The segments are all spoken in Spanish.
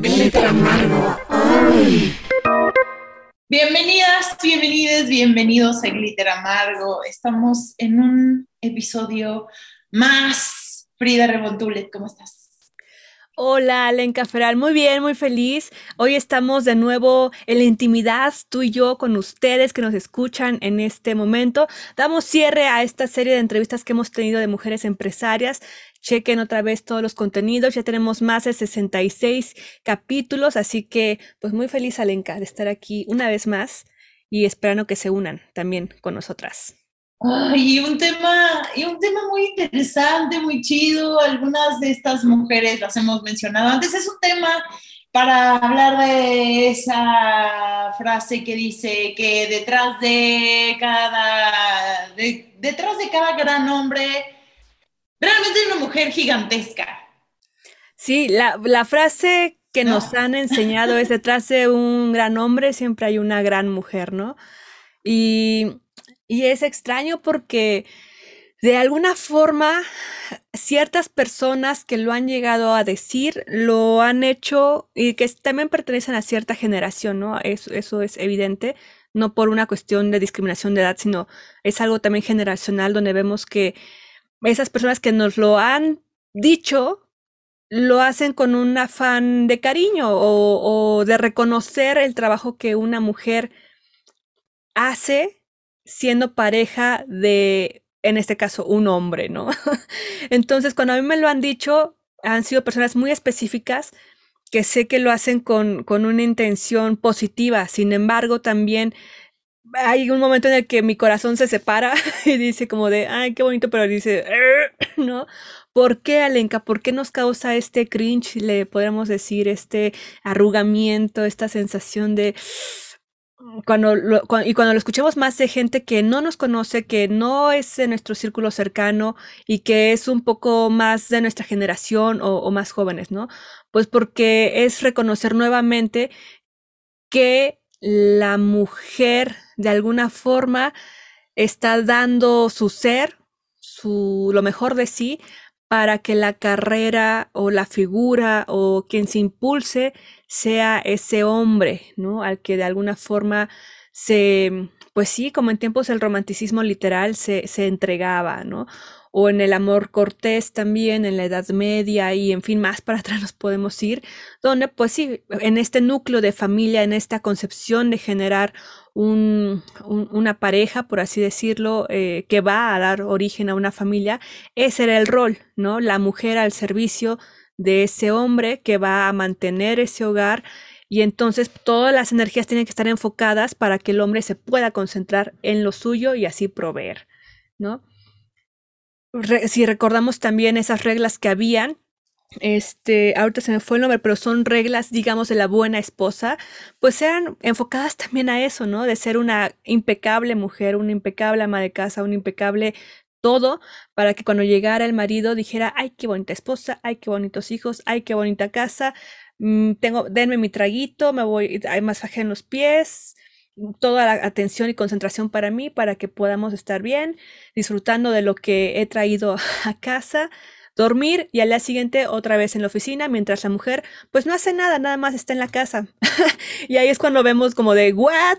Glitter amargo. Bienvenidas, bienvenidos, bienvenidos a Glitter Amargo. Estamos en un episodio más. Frida Rebontulet, ¿cómo estás? Hola, Lenka Feral, muy bien, muy feliz. Hoy estamos de nuevo en la intimidad, tú y yo, con ustedes que nos escuchan en este momento. Damos cierre a esta serie de entrevistas que hemos tenido de mujeres empresarias. Chequen otra vez todos los contenidos, ya tenemos más de 66 capítulos, así que pues muy feliz, Alenka, de estar aquí una vez más y esperando que se unan también con nosotras y un tema, y un tema muy interesante, muy chido. Algunas de estas mujeres las hemos mencionado antes. Es un tema para hablar de esa frase que dice que detrás de cada, detrás de cada gran hombre, realmente hay una mujer gigantesca. Sí, la, la frase que nos han enseñado es detrás de un gran hombre siempre hay una gran mujer, ¿no? Y y es extraño porque de alguna forma ciertas personas que lo han llegado a decir lo han hecho y que también pertenecen a cierta generación, ¿no? Eso, eso es evidente, no por una cuestión de discriminación de edad, sino es algo también generacional donde vemos que esas personas que nos lo han dicho lo hacen con un afán de cariño o, o de reconocer el trabajo que una mujer hace siendo pareja de, en este caso, un hombre, ¿no? Entonces, cuando a mí me lo han dicho, han sido personas muy específicas que sé que lo hacen con, con una intención positiva. Sin embargo, también hay un momento en el que mi corazón se separa y dice como de, ay, qué bonito, pero dice, ¿no? ¿Por qué, Alenka? ¿Por qué nos causa este cringe, le podríamos decir, este arrugamiento, esta sensación de, cuando lo, y cuando lo escuchemos más de gente que no nos conoce, que no es de nuestro círculo cercano y que es un poco más de nuestra generación o, o más jóvenes, ¿no? Pues porque es reconocer nuevamente que la mujer de alguna forma está dando su ser, su, lo mejor de sí, para que la carrera o la figura o quien se impulse sea ese hombre, ¿no? Al que de alguna forma se, pues sí, como en tiempos del romanticismo literal se, se entregaba, ¿no? o en el amor cortés también, en la Edad Media y en fin, más para atrás nos podemos ir, donde pues sí, en este núcleo de familia, en esta concepción de generar un, una pareja, por así decirlo, eh, que va a dar origen a una familia, ese era el rol, ¿no? La mujer al servicio de ese hombre que va a mantener ese hogar y entonces todas las energías tienen que estar enfocadas para que el hombre se pueda concentrar en lo suyo y así proveer, ¿no? si recordamos también esas reglas que habían, este, ahorita se me fue el nombre, pero son reglas, digamos, de la buena esposa, pues sean enfocadas también a eso, ¿no? De ser una impecable mujer, una impecable ama de casa, un impecable todo, para que cuando llegara el marido dijera, ay, qué bonita esposa, ay, qué bonitos hijos, ay, qué bonita casa, mm, tengo, denme mi traguito, me voy, hay masaje en los pies, toda la atención y concentración para mí, para que podamos estar bien, disfrutando de lo que he traído a casa, dormir y al día siguiente otra vez en la oficina, mientras la mujer pues no hace nada, nada más está en la casa. y ahí es cuando vemos como de, ¿what?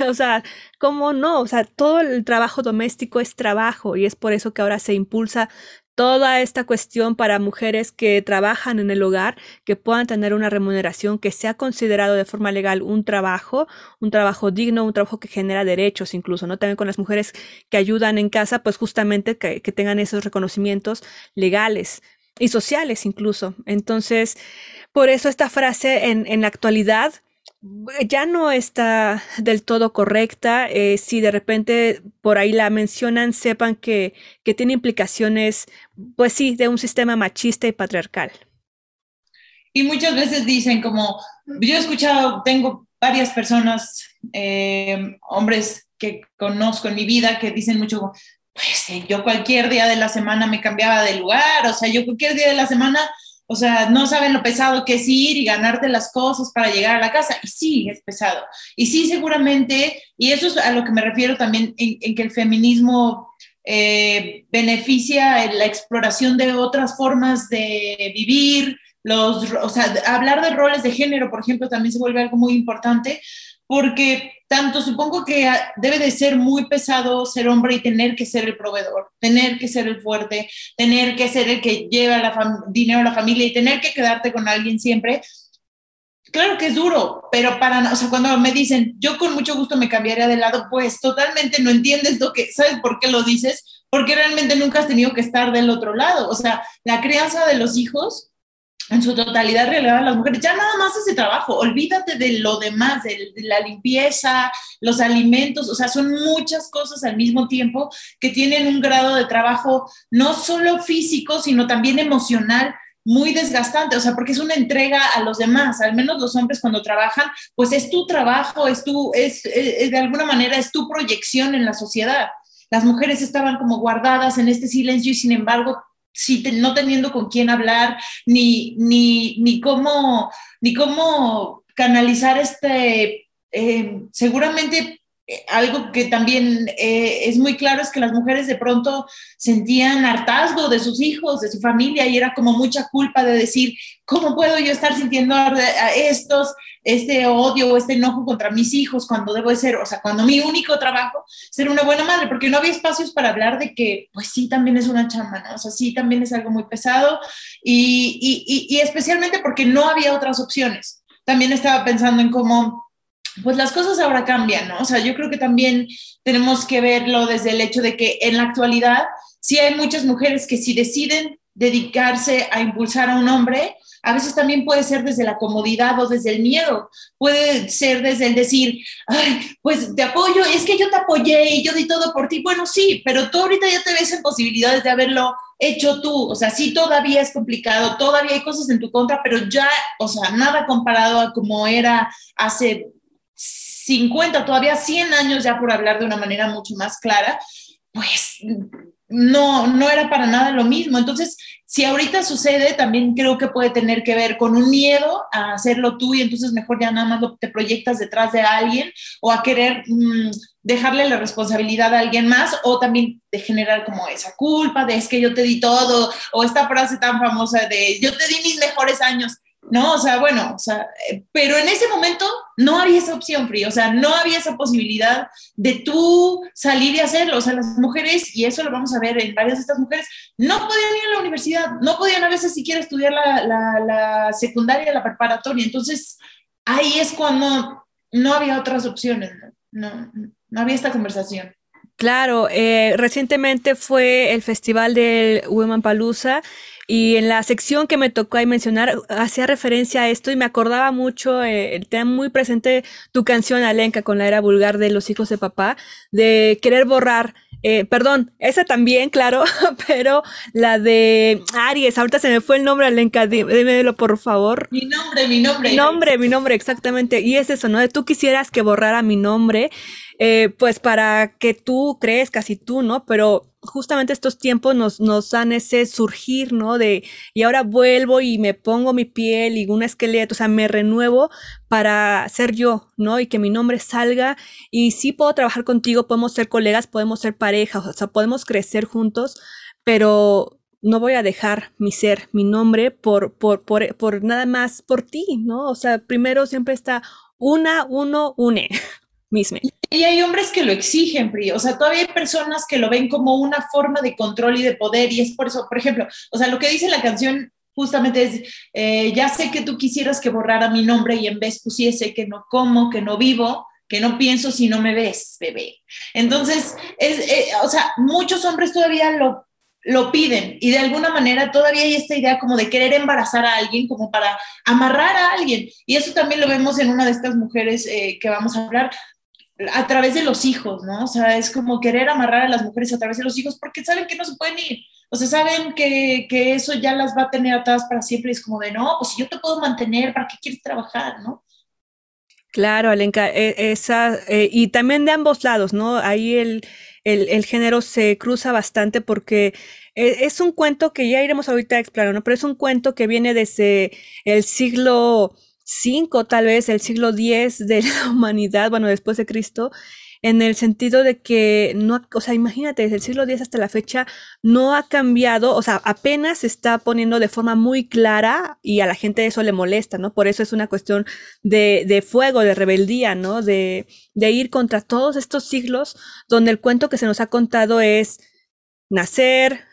o sea, ¿cómo no? O sea, todo el trabajo doméstico es trabajo y es por eso que ahora se impulsa toda esta cuestión para mujeres que trabajan en el hogar, que puedan tener una remuneración que sea considerado de forma legal un trabajo, un trabajo digno, un trabajo que genera derechos incluso, ¿no? También con las mujeres que ayudan en casa, pues justamente que, tengan esos reconocimientos legales y sociales incluso. Entonces, por eso esta frase en, en la actualidad ya no está del todo correcta. Eh, si de repente por ahí la mencionan, sepan que, que tiene implicaciones, pues sí, de un sistema machista y patriarcal. Y muchas veces dicen como, yo he escuchado, tengo varias personas, eh, hombres que conozco en mi vida, que dicen mucho, pues yo cualquier día de la semana me cambiaba de lugar, o sea, yo cualquier día de la semana o sea, no saben lo pesado que es ir y ganarte las cosas para llegar a la casa. Y sí, es pesado. Y sí, seguramente, y eso es a lo que me refiero también en, que el feminismo eh, beneficia la exploración de otras formas de vivir, los, o sea, hablar de roles de género, por ejemplo, también se vuelve algo muy importante, porque tanto supongo que debe de ser muy pesado ser hombre y tener que ser el proveedor, tener que ser el fuerte, tener que ser el que lleva la dinero a la familia y tener que quedarte con alguien siempre. Claro que es duro, pero para, o sea, cuando me dicen, yo con mucho gusto me cambiaría de lado, pues totalmente no entiendes lo que, ¿sabes por qué lo dices? Porque realmente nunca has tenido que estar del otro lado. O sea, la crianza de los hijos en su totalidad relegada a las mujeres. Ya nada más ese trabajo, olvídate de lo demás, de, la limpieza, los alimentos, o sea, son muchas cosas al mismo tiempo que tienen un grado de trabajo no solo físico, sino también emocional muy desgastante, o sea, porque es una entrega a los demás, al menos los hombres cuando trabajan, pues es tu trabajo, es tu, es, de alguna manera es tu proyección en la sociedad. Las mujeres estaban como guardadas en este silencio y sin embargo no teniendo con quién hablar, ni, ni, ni, cómo, ni cómo canalizar este, eh, seguramente algo que también eh, es muy claro es que las mujeres de pronto sentían hartazgo de sus hijos, de su familia, y era como mucha culpa de decir, ¿cómo puedo yo estar sintiendo a estos, este odio o este enojo contra mis hijos cuando debo de ser, o sea, cuando mi único trabajo ser una buena madre, porque no había espacios para hablar de que, pues sí, también es una chamba, ¿no? O sea, sí, también es algo muy pesado, y, y, y especialmente porque no había otras opciones. También estaba pensando en cómo pues las cosas ahora cambian, ¿no? O sea, yo creo que también tenemos que verlo desde el hecho de que en la actualidad sí hay muchas mujeres que si deciden dedicarse a impulsar a un hombre, a veces también puede ser desde la comodidad o desde el miedo, puede ser desde el decir, ay, pues te apoyo, es que yo te apoyé y yo di todo por ti. Bueno, sí, pero tú ahorita ya te ves en posibilidades de haberlo hecho tú. O sea, sí, todavía es complicado, todavía hay cosas en tu contra, pero ya, o sea, nada comparado a como era hace 50, todavía 100 años ya por hablar de una manera mucho más clara, pues no, no era para nada lo mismo. Entonces, si ahorita sucede, también creo que puede tener que ver con un miedo a hacerlo tú y entonces mejor ya nada más te proyectas detrás de alguien o a querer mm, dejarle la responsabilidad a alguien más o también de generar como esa culpa de es que yo te di todo o esta frase tan famosa de yo te di mis mejores años. ¿No? O sea, bueno, o sea, eh, pero en ese momento no había esa opción, Free, o sea, no había esa posibilidad de tú salir y hacerlo, o sea, las mujeres, y eso lo vamos a ver en varias de estas mujeres, no podían ir a la universidad, no podían a veces siquiera estudiar la, la, la secundaria, la preparatoria, entonces ahí es cuando no había otras opciones, no, no, había esta conversación. Claro, eh, recientemente fue el festival del Women Palooza y en la sección que me tocó ahí mencionar, hacía referencia a esto y me acordaba mucho, eh, tenía muy presente tu canción Alenka con la era vulgar de los hijos de papá, de querer borrar, eh, perdón, esa también, claro, pero la de Aries, ahorita se me fue el nombre Alenka, dímelo por favor. Mi nombre, mi nombre. Mi nombre, mi nombre, exactamente. Y es eso, ¿no? De tú quisieras que borrara mi nombre, eh, pues para que tú crees casi tú, ¿no? Pero justamente estos tiempos nos, nos dan ese surgir, ¿no? De, y ahora vuelvo y me pongo mi piel y un esqueleto, o sea, me renuevo para ser yo, ¿no? Y que mi nombre salga y sí puedo trabajar contigo, podemos ser colegas, podemos ser pareja, o sea, podemos crecer juntos, pero no voy a dejar mi ser, mi nombre por, por, por, por nada más por ti, ¿no? O sea, primero siempre está una, uno, une. Y hay hombres que lo exigen, Pri. O sea, todavía hay personas que lo ven como una forma de control y de poder. Y es por eso, por ejemplo, o sea, lo que dice la canción justamente es, eh, ya sé que tú quisieras que borrara mi nombre y en vez pusiese que no como, que no vivo, que no pienso si no me ves, bebé. Entonces, es, eh, o sea, muchos hombres todavía lo, lo piden y de alguna manera todavía hay esta idea como de querer embarazar a alguien, como para amarrar a alguien. Y eso también lo vemos en una de estas mujeres eh, que vamos a hablar a través de los hijos, ¿no? O sea, es como querer amarrar a las mujeres a través de los hijos porque saben que no se pueden ir. O sea, saben que, que eso ya las va a tener atadas para siempre. Y es como de, no, pues si yo te puedo mantener, ¿para qué quieres trabajar, no? Claro, Alenka, e, esa, eh, y también de ambos lados, ¿no? Ahí el, el, el, género se cruza bastante porque e, es un cuento que ya iremos ahorita a explorar, ¿no? Pero es un cuento que viene desde el siglo 5, tal vez el siglo X de la humanidad, bueno, después de Cristo, en el sentido de que no, o sea, imagínate, desde el siglo X hasta la fecha no ha cambiado, o sea, apenas se está poniendo de forma muy clara y a la gente eso le molesta, ¿no? Por eso es una cuestión de, de fuego, de rebeldía, ¿no? De, de ir contra todos estos siglos donde el cuento que se nos ha contado es nacer,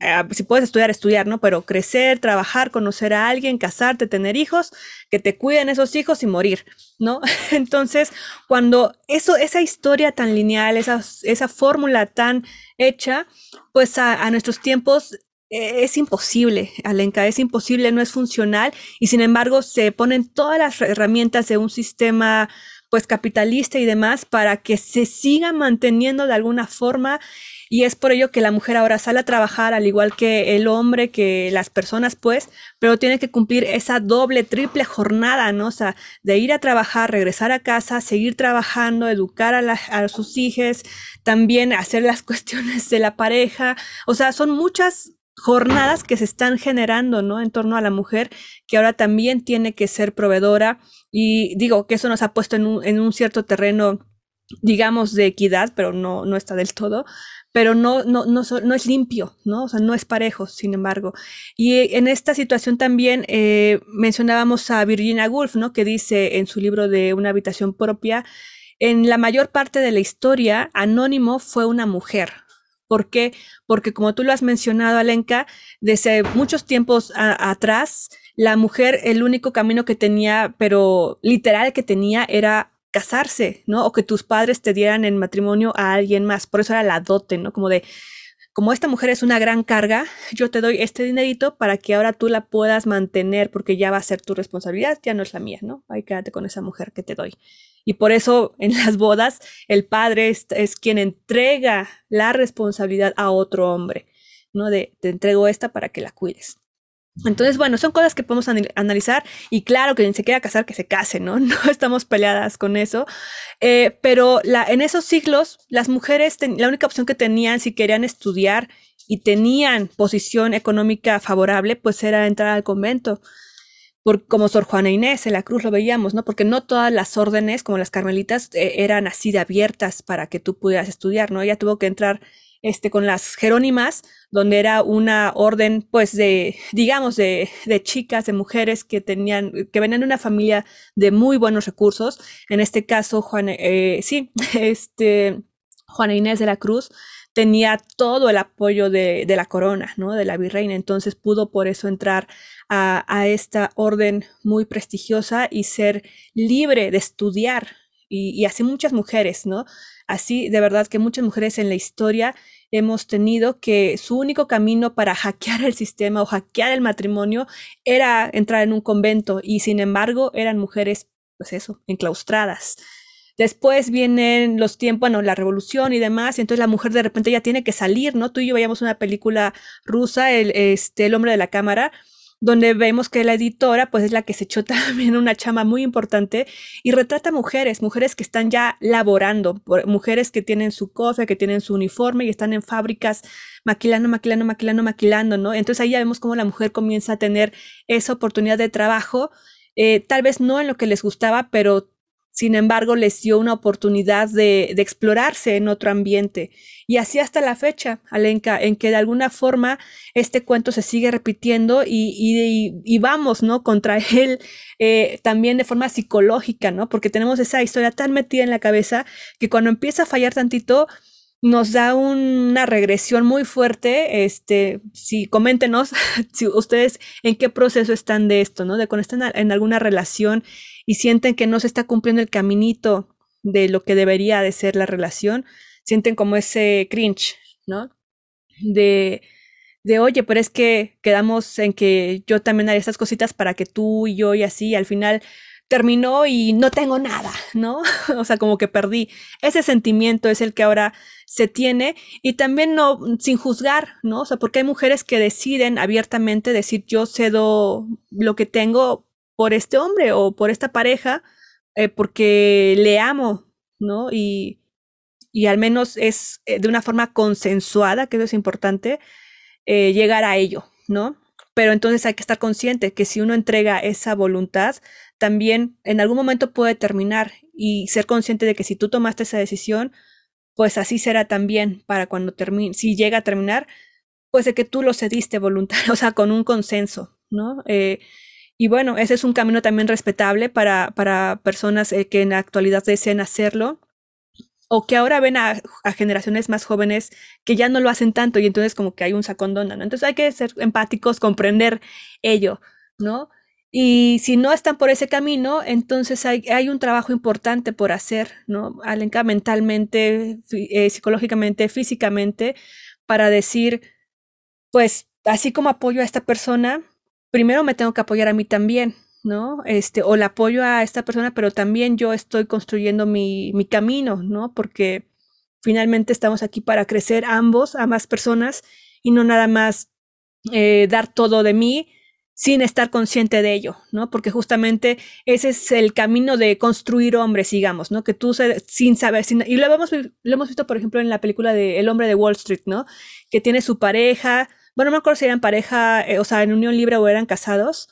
eh, si puedes estudiar, estudiar, ¿no? Pero crecer, trabajar, conocer a alguien, casarte, tener hijos, que te cuiden esos hijos y morir, ¿no? Entonces, cuando eso, esa historia tan lineal, esa, esa fórmula tan hecha, pues a, nuestros tiempos eh, es imposible, Alenka, es imposible, no es funcional y sin embargo se ponen todas las herramientas de un sistema pues capitalista y demás para que se siga manteniendo de alguna forma y es por ello que la mujer ahora sale a trabajar al igual que el hombre, que las personas, pues, pero tiene que cumplir esa doble, triple jornada, ¿no? O sea, de ir a trabajar, regresar a casa, seguir trabajando, educar a, a sus hijos, también hacer las cuestiones de la pareja. O sea, son muchas jornadas que se están generando, ¿no? En torno a la mujer, que ahora también tiene que ser proveedora. Y digo que eso nos ha puesto en un, en un cierto terreno digamos, de equidad, pero no, no está del todo, pero no, no, no, es limpio, ¿no? O sea, no es parejo, sin embargo. Y en esta situación también eh, mencionábamos a Virginia Woolf, ¿no? Que dice en su libro de Una habitación propia, en la mayor parte de la historia, Anónimo fue una mujer. ¿Por qué? Porque como tú lo has mencionado, Alenka, desde muchos tiempos atrás, la mujer, el único camino que tenía, pero literal que tenía, era casarse, ¿no? O que tus padres te dieran en matrimonio a alguien más. Por eso era la dote, ¿no? Como de, como esta mujer es una gran carga, yo te doy este dinerito para que ahora tú la puedas mantener porque ya va a ser tu responsabilidad, ya no es la mía, ¿no? Ahí quédate con esa mujer que te doy. Y por eso en las bodas el padre es, es quien entrega la responsabilidad a otro hombre, ¿no? De te entrego esta para que la cuides. Entonces, bueno, son cosas que podemos analizar y claro que quien se quiera casar, que se case, ¿no? No estamos peleadas con eso. Eh, pero la, en esos siglos, las mujeres, la única opción que tenían si querían estudiar y tenían posición económica favorable, pues era entrar al convento. Por, como Sor Juana Inés en la cruz lo veíamos, ¿no? Porque no todas las órdenes, como las carmelitas, eh, eran así de abiertas para que tú pudieras estudiar, ¿no? Ella tuvo que entrar este, con las Jerónimas, donde era una orden, pues, de, digamos, de, de, chicas, de mujeres que tenían, que venían de una familia de muy buenos recursos. En este caso, Juana, eh, sí, este, Juana Inés de la Cruz tenía todo el apoyo de, de, la corona, ¿no? De la virreina. Entonces pudo por eso entrar a, a esta orden muy prestigiosa y ser libre de estudiar. Y, y así muchas mujeres, ¿no? Así, de verdad que muchas mujeres en la historia hemos tenido que su único camino para hackear el sistema o hackear el matrimonio era entrar en un convento y sin embargo eran mujeres, pues eso, enclaustradas. Después vienen los tiempos, bueno, la revolución y demás, y entonces la mujer de repente ya tiene que salir, ¿no? Tú y yo veíamos una película rusa, el, este, el hombre de la cámara, donde vemos que la editora pues es la que se echó también una chama muy importante y retrata mujeres, mujeres que están ya laborando, mujeres que tienen su cofre, que tienen su uniforme y están en fábricas maquilando, maquilando, maquilando, maquilando, ¿no? Entonces ahí ya vemos cómo la mujer comienza a tener esa oportunidad de trabajo, eh, tal vez no en lo que les gustaba, pero sin embargo, les dio una oportunidad de, de, explorarse en otro ambiente. Y así hasta la fecha, Alenka, en que de alguna forma este cuento se sigue repitiendo y, y, y vamos, ¿no? Contra él eh, también de forma psicológica, ¿no? Porque tenemos esa historia tan metida en la cabeza que cuando empieza a fallar tantito, nos da una regresión muy fuerte. Este, si coméntenos si ustedes en qué proceso están de esto, ¿no? De cuando están en alguna relación y sienten que no se está cumpliendo el caminito de lo que debería de ser la relación, sienten como ese cringe, ¿no? De, de oye, pero es que quedamos en que yo también haría estas cositas para que tú y yo y así, al final terminó y no tengo nada, ¿no? o sea, como que perdí. Ese sentimiento es el que ahora se tiene y también no, sin juzgar, ¿no? O sea, porque hay mujeres que deciden abiertamente decir yo cedo lo que tengo por este hombre o por esta pareja eh, porque le amo, ¿no? Y, y al menos es eh, de una forma consensuada, que eso es importante, eh, llegar a ello, ¿no? Pero entonces hay que estar consciente que si uno entrega esa voluntad, también en algún momento puede terminar y ser consciente de que si tú tomaste esa decisión, pues así será también para cuando termine, si llega a terminar, pues de que tú lo cediste voluntario, o sea, con un consenso, ¿no? Y bueno, ese es un camino también respetable para, para personas eh, que en la actualidad deseen hacerlo o que ahora ven a, generaciones más jóvenes que ya no lo hacen tanto y entonces como que hay un sacón ¿no? Entonces hay que ser empáticos, comprender ello, ¿no? Y si no están por ese camino, entonces hay, hay un trabajo importante por hacer, ¿no? Alenca mentalmente, eh, psicológicamente, físicamente, para decir, pues, así como apoyo a esta persona, primero me tengo que apoyar a mí también, ¿no? Este, o la apoyo a esta persona, pero también yo estoy construyendo mi, mi camino, ¿no? Porque finalmente estamos aquí para crecer ambos, ambas personas, y no nada más eh, dar todo de mí sin estar consciente de ello, ¿no? Porque justamente ese es el camino de construir hombres, digamos, ¿no? Que tú sin saber, sin, y lo hemos, lo hemos visto, por ejemplo, en la película de El hombre de Wall Street, ¿no? Que tiene su pareja, bueno, no me acuerdo si eran pareja, eh, o sea, en unión libre o eran casados,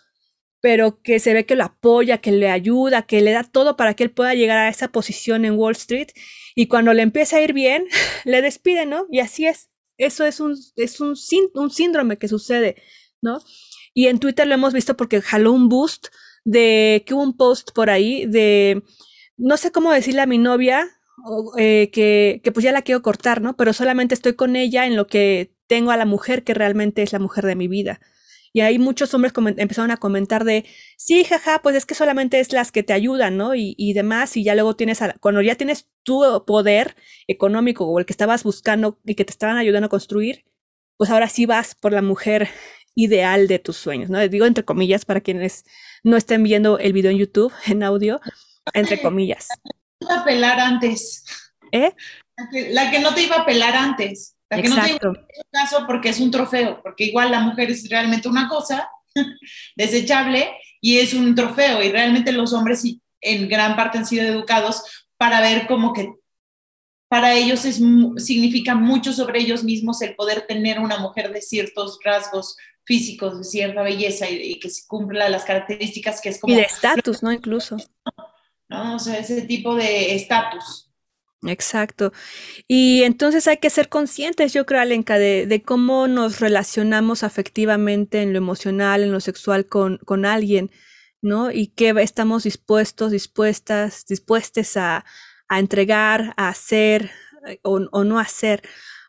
pero que se ve que lo apoya, que le ayuda, que le da todo para que él pueda llegar a esa posición en Wall Street. Y cuando le empieza a ir bien, le despide, ¿no? Y así es. Eso es un, es un, síndrome que sucede, ¿no? Y en Twitter lo hemos visto porque jaló un boost de que hubo un post por ahí de, no sé cómo decirle a mi novia, eh, que, que pues ya la quiero cortar, ¿no? Pero solamente estoy con ella en lo que tengo a la mujer que realmente es la mujer de mi vida. Y ahí muchos hombres empezaron a comentar de, sí, jaja, pues es que solamente es las que te ayudan, ¿no? Y, y demás, y ya luego tienes, a, cuando ya tienes tu poder económico o el que estabas buscando y que te estaban ayudando a construir, pues ahora sí vas por la mujer ideal de tus sueños, ¿no? Digo entre comillas para quienes no estén viendo el video en YouTube, en audio, entre comillas. No te pelar antes. ¿Eh? La que, no te iba a pelar antes. Que Exacto. no te iba a caso porque es un trofeo, porque igual la mujer es realmente una cosa desechable y es un trofeo y realmente los hombres en gran parte han sido educados para ver como que para ellos es, significa mucho sobre ellos mismos el poder tener una mujer de ciertos rasgos físicos, de cierta belleza y, que se cumpla las características que es como... Y de estatus, ¿no? Incluso. ¿no? O sea, ese tipo de estatus. Exacto. Y entonces hay que ser conscientes, yo creo, Alenka, de, cómo nos relacionamos afectivamente en lo emocional, en lo sexual con, con alguien, ¿no? Y qué estamos dispuestos, dispuestas, dispuestas a, a entregar, a hacer eh, o, o no hacer.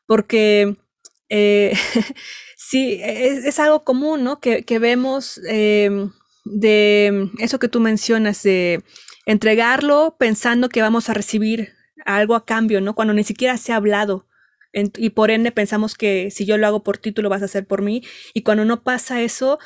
Porque eh, Sí, es, es, algo común, ¿no? Que, que vemos eh, de eso que tú mencionas, de entregarlo pensando que vamos a recibir algo a cambio, ¿no? Cuando ni siquiera se ha hablado. Y por ende pensamos que si yo lo hago por ti, tú lo vas a hacer por mí. Y cuando no pasa eso,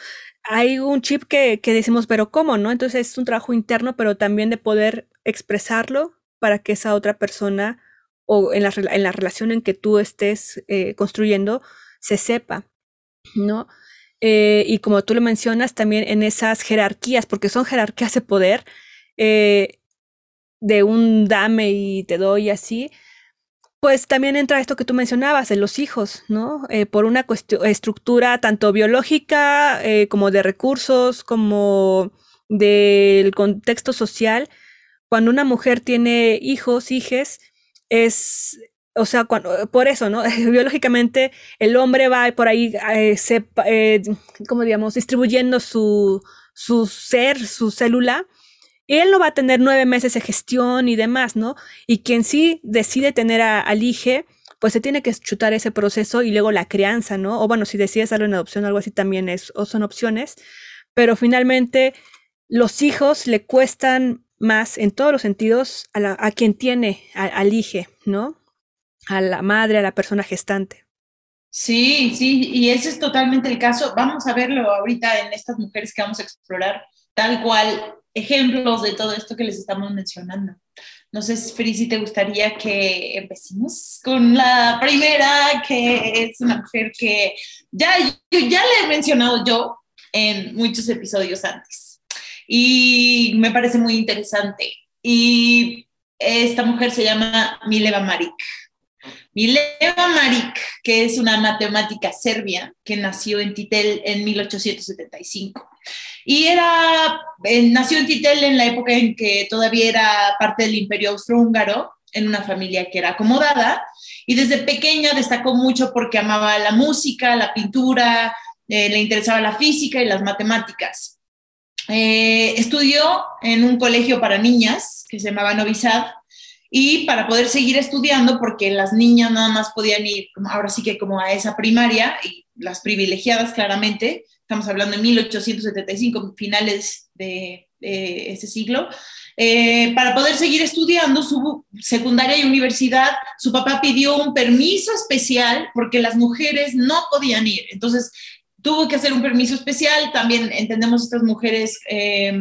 hay un chip que, que decimos, pero ¿cómo, no? Entonces es un trabajo interno, pero también de poder expresarlo para que esa otra persona o en la, en la relación en que tú estés eh, construyendo se sepa. ¿no? Eh, y como tú lo mencionas, también en esas jerarquías, porque son jerarquías de poder, eh, de un dame y te doy así, pues también entra esto que tú mencionabas, de los hijos, ¿no? Eh, por una estructura tanto biológica como de recursos, como del contexto social. Cuando una mujer tiene hijos, hijes, es o sea, cuando, por eso, ¿no? Biológicamente el hombre va por ahí, eh, se, eh, como digamos, distribuyendo su, su ser, su célula. Él no va a tener nueve meses de gestión y demás, ¿no? Y quien sí decide tener a, al hijo, pues se tiene que chutar ese proceso y luego la crianza, ¿no? O bueno, si decides darle una adopción o algo así también es, o son opciones. Pero finalmente los hijos le cuestan más en todos los sentidos a, a quien tiene al hijo, ¿no? a la madre, a la persona gestante. Sí, sí, y ese es totalmente el caso. Vamos a verlo ahorita en estas mujeres que vamos a explorar, tal cual, ejemplos de todo esto que les estamos mencionando. No sé, Fri, si te gustaría que empecemos con la primera, que es una mujer que ya, ya le he mencionado yo en muchos episodios antes. Y me parece muy interesante. Y esta mujer se llama Mileva Marik. Mileva Maric, que es una matemática serbia que nació en Titel en 1875. Y era, eh, nació en Titel en la época en que todavía era parte del imperio austrohúngaro, en una familia que era acomodada, y desde pequeña destacó mucho porque amaba la música, la pintura, eh, le interesaba la física y las matemáticas. Eh, estudió en un colegio para niñas que se llamaba Novisad y para poder seguir estudiando, porque las niñas nada más podían ir, ahora sí que como a esa primaria, y las privilegiadas claramente, estamos hablando de 1875, finales de, ese siglo, eh, para poder seguir estudiando su secundaria y universidad, su papá pidió un permiso especial porque las mujeres no podían ir. Entonces, tuvo que hacer un permiso especial. También entendemos estas mujeres eh,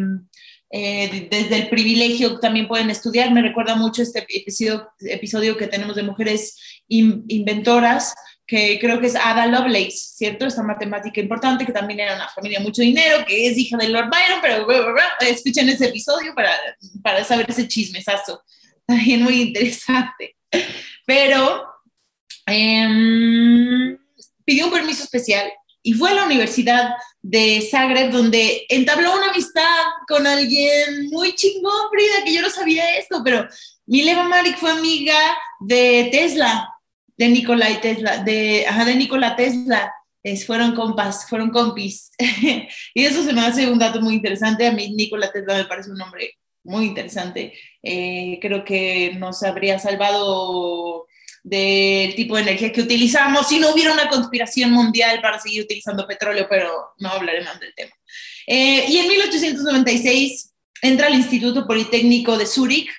eh, desde el privilegio también pueden estudiar. Me recuerda mucho este episodio, episodio que tenemos de mujeres inventoras, que creo que es Ada Lovelace, ¿cierto? Esta matemática importante, que también era una familia de mucho dinero, que es hija de Lord Byron, pero escuchen ese episodio para, para saber ese chismesazo. También muy interesante. Pero eh, pidió un permiso especial y fue a la Universidad de Zagreb donde entabló una amistad con alguien muy chingón, Frida, que yo no sabía esto, pero Mileva Marik fue amiga de Tesla, de Nikola Tesla, de, ajá, de Nikola Tesla. Es, fueron compas, fueron compis. y eso se me hace un dato muy interesante. A mí Nikola Tesla me parece un hombre muy interesante. Eh, creo que nos habría salvado del tipo de energía que utilizamos si no hubiera una conspiración mundial para seguir utilizando petróleo, pero no hablaré más del tema. Eh, y en 1896 entra al Instituto Politécnico de Zúrich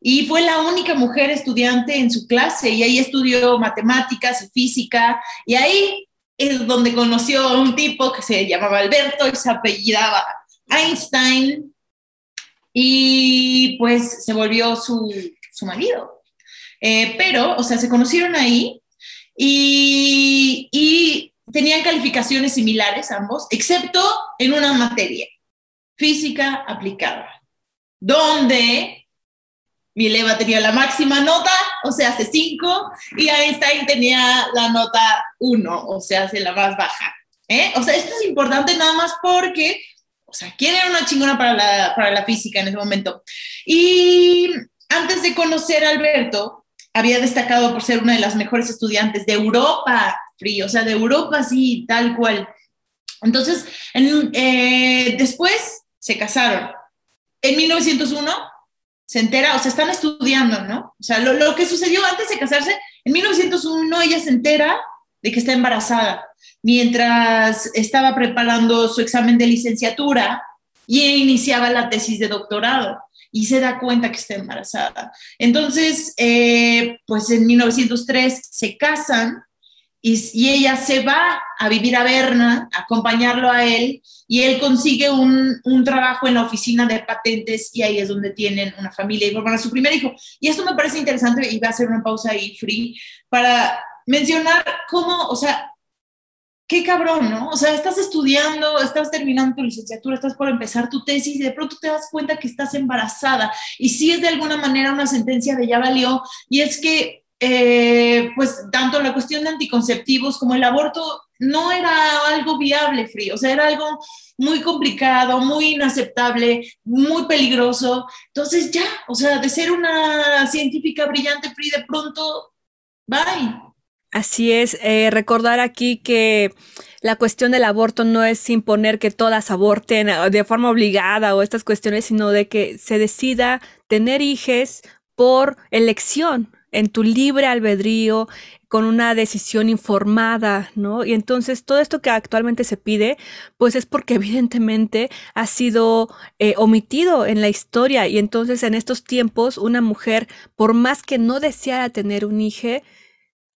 y fue la única mujer estudiante en su clase y ahí estudió matemáticas y física y ahí es donde conoció a un tipo que se llamaba Alberto y se apellidaba Einstein y pues se volvió su, su marido. Eh, pero, o sea, se conocieron ahí y, tenían calificaciones similares ambos, excepto en una materia, física aplicada, donde Mileva tenía la máxima nota, o sea, hace 5, y Einstein tenía la nota 1, o sea, hace la más baja. ¿eh? O sea, esto es importante nada más porque, o sea, ¿quién era una chingona para la, para la física en ese momento? Y antes de conocer a Alberto, había destacado por ser una de las mejores estudiantes de Europa, frío, o sea, de Europa sí, tal cual. Entonces, eh, después se casaron. En 1901 se entera, o sea, están estudiando, ¿no? O sea, lo, lo que sucedió antes de casarse, en 1901 ella se entera de que está embarazada, mientras estaba preparando su examen de licenciatura y iniciaba la tesis de doctorado y se da cuenta que está embarazada. Entonces, eh, pues en 1903 se casan y, ella se va a vivir a Berna, a acompañarlo a él, y él consigue un, un, trabajo en la oficina de patentes y ahí es donde tienen una familia y forman a su primer hijo. Y esto me parece interesante y va a hacer una pausa ahí, Free, para mencionar cómo, o sea, qué cabrón, ¿no? O sea, estás estudiando, estás terminando tu licenciatura, estás por empezar tu tesis y de pronto te das cuenta que estás embarazada. Y sí es de alguna manera una sentencia de ya valió. Y es que, eh, pues, tanto la cuestión de anticonceptivos como el aborto no era algo viable, frío. O sea, era algo muy complicado, muy inaceptable, muy peligroso. Entonces, ya, o sea, de ser una científica brillante, Free, de pronto, bye. Así es, eh, recordar aquí que la cuestión del aborto no es imponer que todas aborten eh, de forma obligada o estas cuestiones, sino de que se decida tener hijos por elección, en tu libre albedrío, con una decisión informada, ¿no? Y entonces todo esto que actualmente se pide, pues es porque evidentemente ha sido eh, omitido en la historia y entonces en estos tiempos una mujer, por más que no deseara tener un hijo,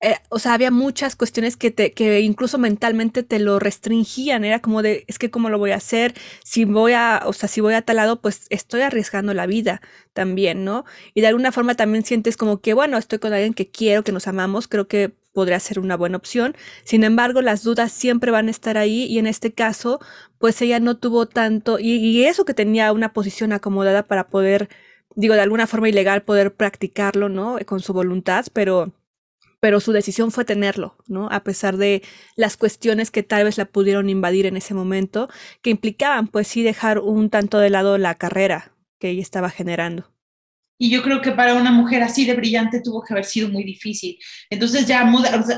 eh, o sea, había muchas cuestiones que, te, que incluso mentalmente te lo restringían. Era como de, es que cómo lo voy a hacer, si voy a, o sea, si voy a tal lado, pues estoy arriesgando la vida también, ¿no? Y de alguna forma también sientes como que, bueno, estoy con alguien que quiero, que nos amamos, creo que podría ser una buena opción. Sin embargo, las dudas siempre van a estar ahí y en este caso, pues ella no tuvo tanto, y, y eso que tenía una posición acomodada para poder, digo, de alguna forma ilegal poder practicarlo, ¿no? Con su voluntad, pero pero su decisión fue tenerlo, ¿no? A pesar de las cuestiones que tal vez la pudieron invadir en ese momento, que implicaban, pues sí, dejar un tanto de lado la carrera que ella estaba generando. Y yo creo que para una mujer así de brillante tuvo que haber sido muy difícil. Entonces ya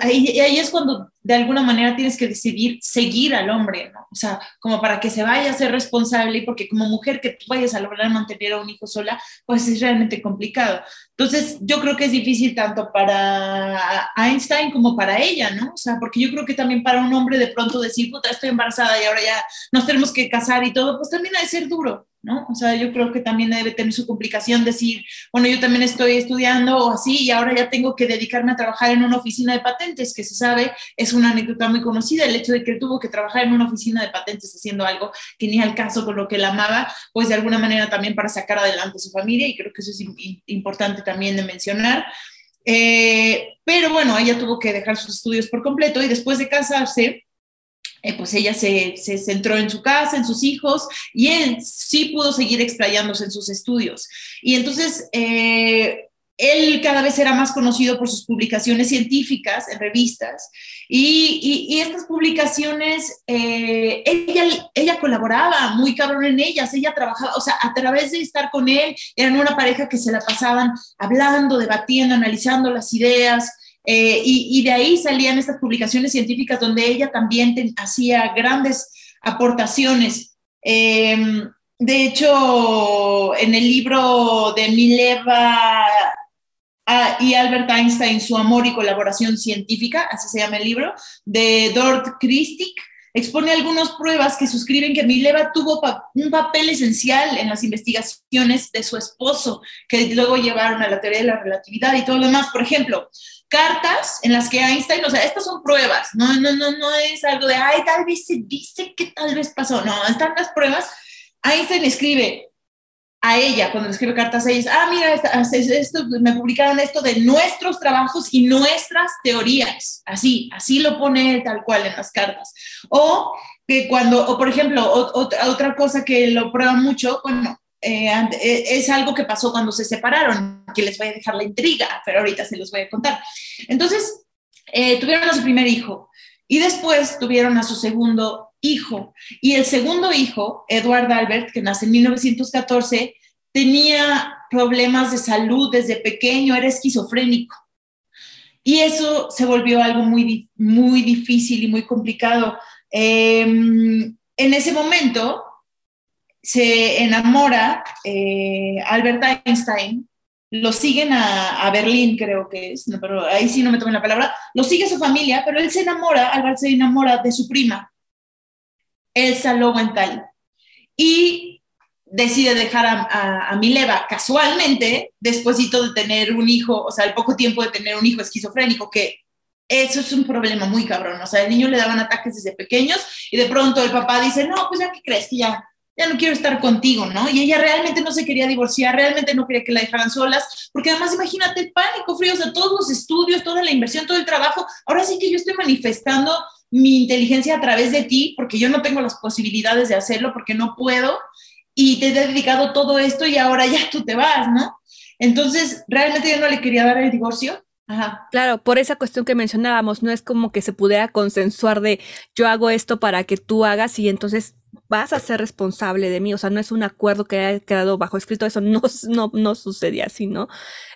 ahí, ahí, es cuando de alguna manera tienes que decidir seguir al hombre, ¿no? O sea, como para que se vaya a ser responsable porque como mujer que tú vayas a lograr mantener a un hijo sola, pues es realmente complicado. Entonces yo creo que es difícil tanto para Einstein como para ella, ¿no? O sea, porque yo creo que también para un hombre de pronto decir, puta, estoy embarazada y ahora ya nos tenemos que casar y todo, pues también ha de ser duro. ¿No? O sea, yo creo que también debe tener su complicación decir, bueno, yo también estoy estudiando o así y ahora ya tengo que dedicarme a trabajar en una oficina de patentes, que se sabe, es una anécdota muy conocida, el hecho de que él tuvo que trabajar en una oficina de patentes haciendo algo que ni al caso con lo que él amaba, pues de alguna manera también para sacar adelante a su familia y creo que eso es importante también de mencionar. Eh, pero bueno, ella tuvo que dejar sus estudios por completo y después de casarse, eh, pues ella se, centró en su casa, en sus hijos, y él sí pudo seguir explayándose en sus estudios. Y entonces, eh, él cada vez era más conocido por sus publicaciones científicas en revistas y, estas publicaciones, eh, ella, ella colaboraba muy cabrón en ellas, ella trabajaba, o sea, a través de estar con él, eran una pareja que se la pasaban hablando, debatiendo, analizando las ideas, eh, y, de ahí salían estas publicaciones científicas donde ella también hacía grandes aportaciones. Em, de hecho, en el libro de Mileva ah, y Albert Einstein, Su amor y colaboración científica, así se llama el libro, de Dort Christic, expone algunas pruebas que suscriben que Mileva tuvo un papel esencial en las investigaciones de su esposo, que luego llevaron a la teoría de la relatividad y todo lo demás. Por ejemplo, cartas en las que Einstein, o sea, estas son pruebas, no, no, no, no es algo de, ay, tal vez se dice que tal vez pasó, no, están las pruebas. Einstein escribe a ella, cuando le escribe cartas a ella, ah, mira, esto, me publicaron esto de nuestros trabajos y nuestras teorías, así, así lo pone tal cual en las cartas. O que cuando, o por ejemplo, otra, otra cosa que lo prueba mucho, bueno, eh, eh, es algo que pasó cuando se separaron, que les voy a dejar la intriga, pero ahorita se los voy a contar. Entonces, eh, tuvieron a su primer hijo y después tuvieron a su segundo hijo. Y el segundo hijo, Edward Albert, que nace en 1914, tenía problemas de salud desde pequeño, era esquizofrénico. Y eso se volvió algo muy, muy difícil y muy complicado. Em, en ese momento, se enamora eh, Albert Einstein, lo siguen a, Berlín, creo que es, pero ahí sí no me tomen la palabra, lo sigue su familia, pero él se enamora, Albert se enamora de su prima, Elsa Lowenthal, y decide dejar a, a, Mileva casualmente, despuésito de tener un hijo, o sea, el poco tiempo de tener un hijo esquizofrénico, que eso es un problema muy cabrón, o sea, el niño le daban ataques desde pequeños y de pronto el papá dice, no, pues ya que crees que ya ya no quiero estar contigo, ¿no? Y ella realmente no se quería divorciar, realmente no quería que la dejaran solas, porque además imagínate el pánico frío, o sea, todos los estudios, toda la inversión, todo el trabajo, ahora sí que yo estoy manifestando mi inteligencia a través de ti, porque yo no tengo las posibilidades de hacerlo, porque no puedo, y te he dedicado todo esto y ahora ya tú te vas, ¿no? Entonces, realmente yo no le quería dar el divorcio, Ajá. Claro, por esa cuestión que mencionábamos, no es como que se pudiera consensuar de yo hago esto para que tú hagas y entonces vas a ser responsable de mí, o sea, no es un acuerdo que haya quedado bajo escrito, eso no, no, no sucede así, ¿no?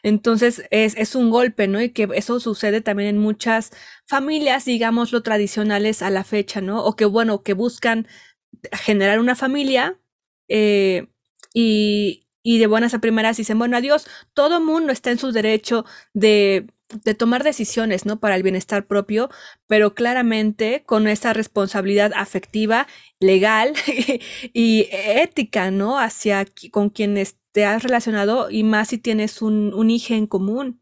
Entonces es, es un golpe, ¿no? Y que eso sucede también en muchas familias, digámoslo, tradicionales a la fecha, ¿no? O que, bueno, que buscan generar una familia eh, y, y de buenas a primeras dicen, bueno, adiós, todo mundo está en su derecho de de tomar decisiones, ¿no? Para el bienestar propio, pero claramente con esa responsabilidad afectiva, legal y ética, ¿no? Hacia con quienes te has relacionado y más si tienes un, un hijo en común.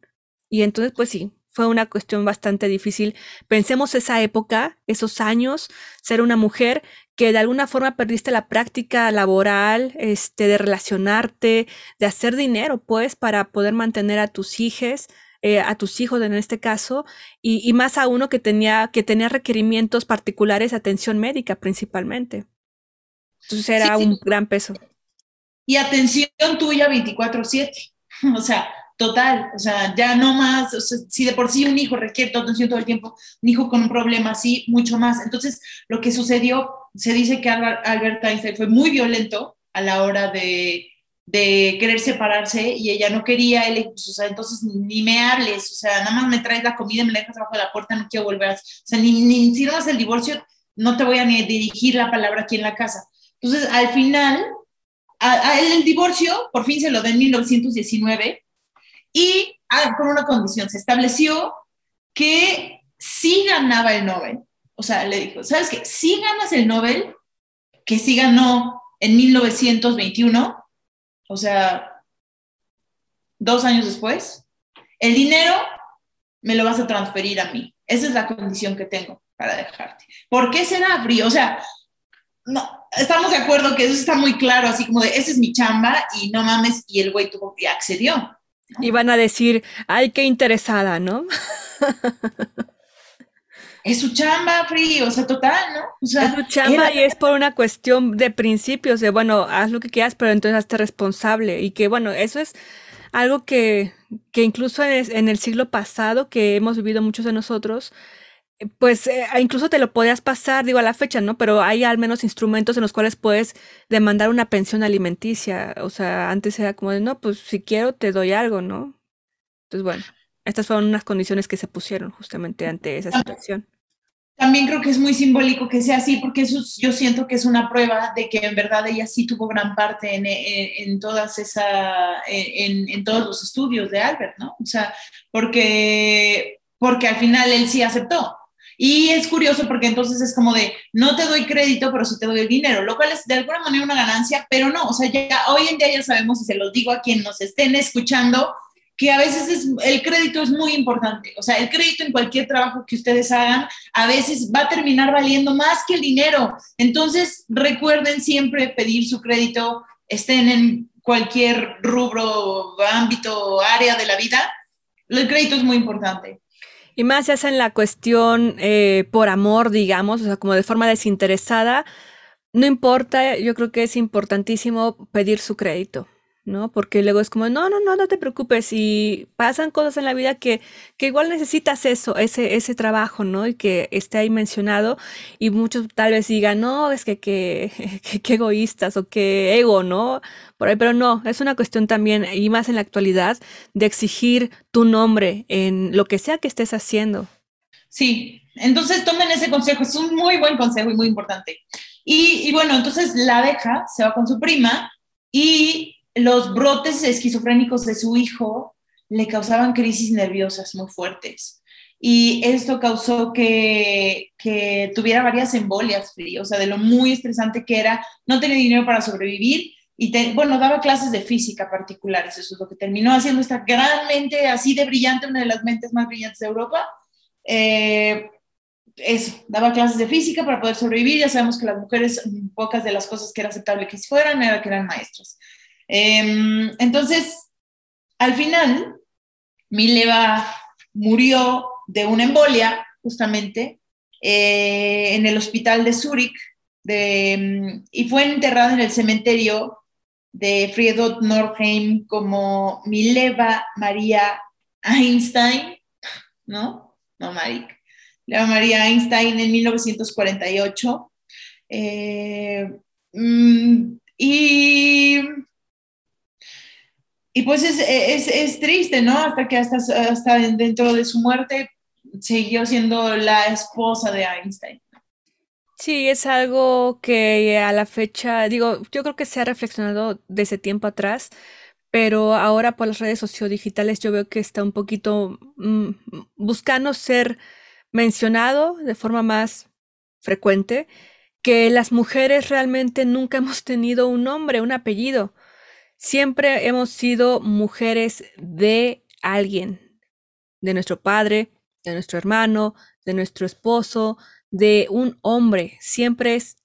Y entonces, pues sí, fue una cuestión bastante difícil. Pensemos esa época, esos años, ser una mujer que de alguna forma perdiste la práctica laboral, este, de relacionarte, de hacer dinero, pues, para poder mantener a tus hijos eh, a tus hijos en este caso, y, más a uno que tenía, que tenía requerimientos particulares atención médica principalmente. Entonces era un gran peso. Y atención tuya 24/7. O sea, total, o sea, ya no más, o sea, si de por sí un hijo requiere atención todo el tiempo, un hijo con un problema así, mucho más. Entonces, lo que sucedió, se dice que Albert Einstein fue muy violento a la hora de, de querer separarse y ella no quería, él, entonces ni me hables, o sea, nada más me traes la comida, me la dejas abajo de la puerta, no quiero volver, o sea, ni, ni si no haces el divorcio, no te voy a ni dirigir la palabra aquí en la casa. Entonces, al final, el divorcio, por fin se lo da en 1919 y ah, con una condición, se estableció que si ganaba el Nobel, o sea, le dijo, ¿sabes qué? Si ganas el Nobel, que sí ganó en 1921, o sea, dos años después, el dinero me lo vas a transferir a mí. Esa es la condición que tengo para dejarte. ¿Por qué será frío? O sea, no, estamos de acuerdo que eso está muy claro, así como de, esa es mi chamba y no mames, y el güey tuvo que accedió. Y van a decir, ay, qué interesada, ¿no? es su chamba, Free, o sea, total, ¿no? O sea, es su chamba y es por una cuestión de principios, de, bueno, haz lo que quieras, pero entonces hazte responsable. Y que, bueno, eso es algo que, que incluso en el siglo pasado, que hemos vivido muchos de nosotros, pues eh, incluso te lo podías pasar, digo, a la fecha, ¿no? Pero hay al menos instrumentos en los cuales puedes demandar una pensión alimenticia. O sea, antes era como de, no, pues si quiero te doy algo, ¿no? Entonces, bueno, estas fueron unas condiciones que se pusieron justamente ante esa situación. También creo que es muy simbólico que sea así, porque eso yo siento que es una prueba de que en verdad ella sí tuvo gran parte en, en, todas esa, en, en todos los estudios de Albert, ¿no? O sea, porque, porque al final él sí aceptó, y es curioso porque entonces es como de, no te doy crédito, pero sí te doy el dinero, lo cual es de alguna manera una ganancia, pero no, o sea, ya hoy en día ya sabemos, y se los digo a quien nos estén escuchando, que a veces es, el crédito es muy importante. O sea, el crédito en cualquier trabajo que ustedes hagan a veces va a terminar valiendo más que el dinero. Entonces, recuerden siempre pedir su crédito, estén en cualquier rubro, ámbito, área de la vida. El crédito es muy importante. Y más se hace en la cuestión eh, por amor, digamos, o sea, como de forma desinteresada. No importa, yo creo que es importantísimo pedir su crédito. ¿No? Porque luego es como, no, no, no, no te preocupes. Y pasan cosas en la vida que, que igual necesitas eso, ese, ese trabajo, ¿no? Y que esté ahí mencionado. Y muchos tal vez digan, no, es que qué que, egoístas o qué ego, ¿no? Por ahí, pero no, es una cuestión también, y más en la actualidad, de exigir tu nombre en lo que sea que estés haciendo. Sí, entonces tomen ese consejo, es un muy buen consejo y muy importante. Y, y bueno, entonces la deja, se va con su prima y los brotes esquizofrénicos de su hijo le causaban crisis nerviosas muy fuertes. Y esto causó que, tuviera varias embolias, o sea, de lo muy estresante que era, no tenía dinero para sobrevivir y, bueno, daba clases de física particulares, eso es lo que terminó haciendo esta gran mente, así de brillante, una de las mentes más brillantes de Europa. Eh, eso, daba clases de física para poder sobrevivir, ya sabemos que las mujeres, pocas de las cosas que era aceptable que fueran, era que eran maestras. Em, entonces, al final, Mileva murió de una embolia, justamente, eh, en el hospital de Zúrich, em, y fue enterrada en el cementerio de Friedrich Nordheim como Mileva María Einstein, ¿no? No, Marik. Mileva María Einstein en 1948. Eh, mm, y y pues es, es, es, triste, ¿no? Hasta que hasta, hasta dentro de su muerte siguió siendo la esposa de Einstein. Sí, es algo que a la fecha, digo, yo creo que se ha reflexionado desde tiempo atrás, pero ahora por las redes sociodigitales yo veo que está un poquito mm, buscando ser mencionado de forma más frecuente, que las mujeres realmente nunca hemos tenido un nombre, un apellido. Siempre hemos sido mujeres de alguien, de nuestro padre, de nuestro hermano, de nuestro esposo, de un hombre. Siempre es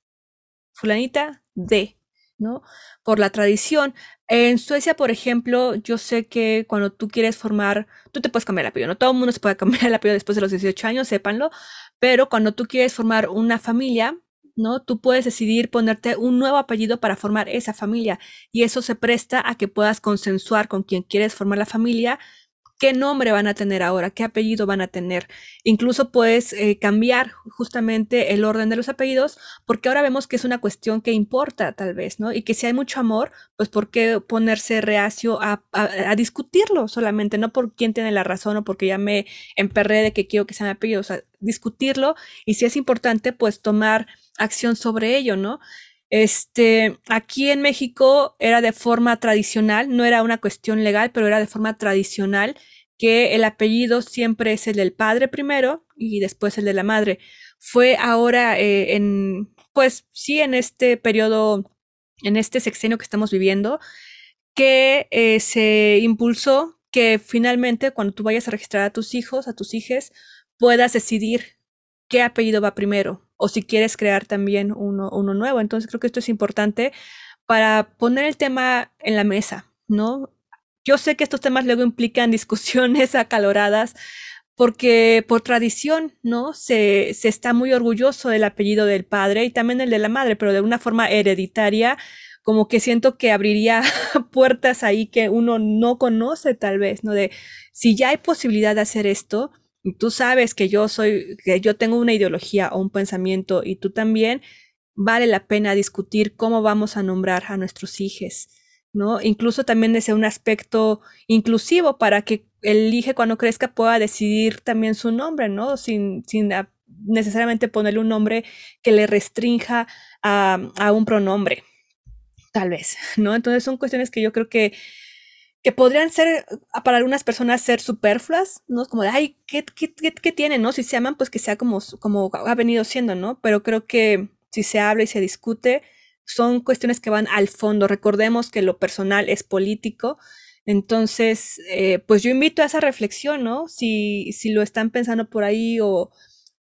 fulanita de, ¿no? Por la tradición. En Suecia, por ejemplo, yo sé que cuando tú quieres formar, tú te puedes cambiar el apellido, no todo el mundo se puede cambiar el apellido después de los 18 años, sépanlo, pero cuando tú quieres formar una familia, ¿no? Tú puedes decidir ponerte un nuevo apellido para formar esa familia y eso se presta a que puedas consensuar con quien quieres formar la familia qué nombre van a tener ahora, qué apellido van a tener. Incluso puedes eh, cambiar justamente el orden de los apellidos, porque ahora vemos que es una cuestión que importa tal vez, ¿no? Y que si hay mucho amor, pues ¿por qué ponerse reacio a, discutirlo solamente? No por quién tiene la razón o porque ya me emperré de que quiero que sea mi apellido, o sea, discutirlo y si es importante, pues tomar acción sobre ello, ¿no? Este, aquí en México era de forma tradicional, no era una cuestión legal, pero era de forma tradicional que el apellido siempre es el del padre primero y después el de la madre. Fue ahora eh, en, pues sí, en este periodo, en este sexenio que estamos viviendo, que eh, se impulsó que finalmente cuando tú vayas a registrar a tus hijos, a tus hijas, puedas decidir qué apellido va primero o si quieres crear también uno, nuevo. Entonces creo que esto es importante para poner el tema en la mesa, ¿no? Yo sé que estos temas luego implican discusiones acaloradas porque por tradición, ¿no? Se, se está muy orgulloso del apellido del padre y también el de la madre, pero de una forma hereditaria, como que siento que abriría puertas ahí que uno no conoce tal vez, ¿no? De si ya hay posibilidad de hacer esto, tú sabes que yo soy, que yo tengo una ideología o un pensamiento y tú también, vale la pena discutir cómo vamos a nombrar a nuestros hijos ¿no? Incluso también desde un aspecto inclusivo para que el hijo cuando crezca pueda decidir también su nombre, ¿no? Sin, sin necesariamente ponerle un nombre que le restrinja a, a, un pronombre, tal vez, ¿no? Entonces son cuestiones que yo creo que, que podrían ser, para algunas personas, ser superfluas, ¿no? Como de, ay, ¿qué, qué, qué, qué tiene, no? Si se aman, pues que sea como, como ha venido siendo, ¿no? Pero creo que si se habla y se discute, son cuestiones que van al fondo. Recordemos que lo personal es político. Entonces, eh, pues yo invito a esa reflexión, ¿no? Si, si lo están pensando por ahí o,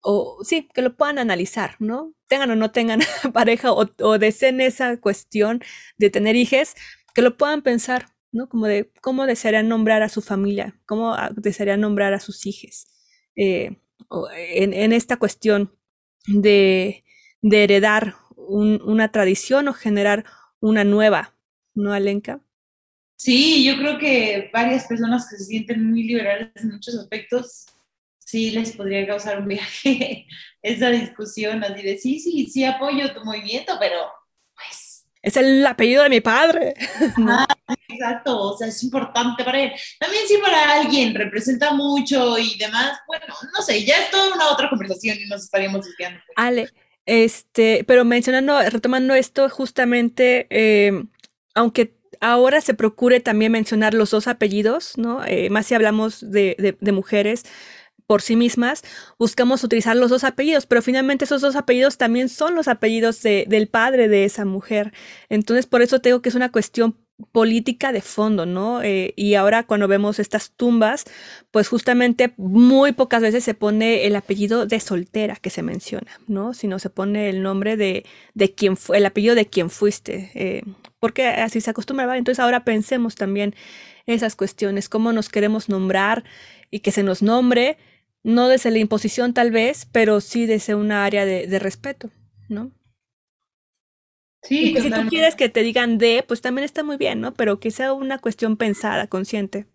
o sí, que lo puedan analizar, ¿no? Tengan o no tengan pareja o, o deseen esa cuestión de tener hijos, que lo puedan pensar, ¿no? Como de cómo desearían nombrar a su familia, cómo desearían nombrar a sus hijos. Eh, en, en, esta cuestión de, de heredar una tradición o generar una nueva, ¿no, Alenka? Sí, yo creo que varias personas que se sienten muy liberales en muchos aspectos, sí les podría causar un viaje esa discusión, así de sí, sí, sí apoyo tu movimiento, pero pues... Es el apellido de mi padre. Ah, exacto, o sea, es importante para él. También si para alguien representa mucho y demás, bueno, no sé, ya es toda una otra conversación y nos estaríamos desviando. Ale, este, pero mencionando, retomando esto, justamente, eh, aunque ahora se procure también mencionar los dos apellidos, ¿no? Eh, más si hablamos de, de, mujeres por sí mismas, buscamos utilizar los dos apellidos, pero finalmente esos dos apellidos también son los apellidos de, del padre de esa mujer. Entonces, por eso tengo que es una cuestión política de fondo, ¿no? Eh, y ahora cuando vemos estas tumbas, pues justamente muy pocas veces se pone el apellido de soltera que se menciona, ¿no? Sino se pone el nombre de, de quien fue, el apellido de quien fuiste, eh, porque así se acostumbra, Entonces ahora pensemos también esas cuestiones, cómo nos queremos nombrar y que se nos nombre, no desde la imposición tal vez, pero sí desde una área de, de respeto, ¿no? Sí, si tú quieres que te digan de, pues también está muy bien, ¿no? Pero que sea una cuestión pensada, consciente.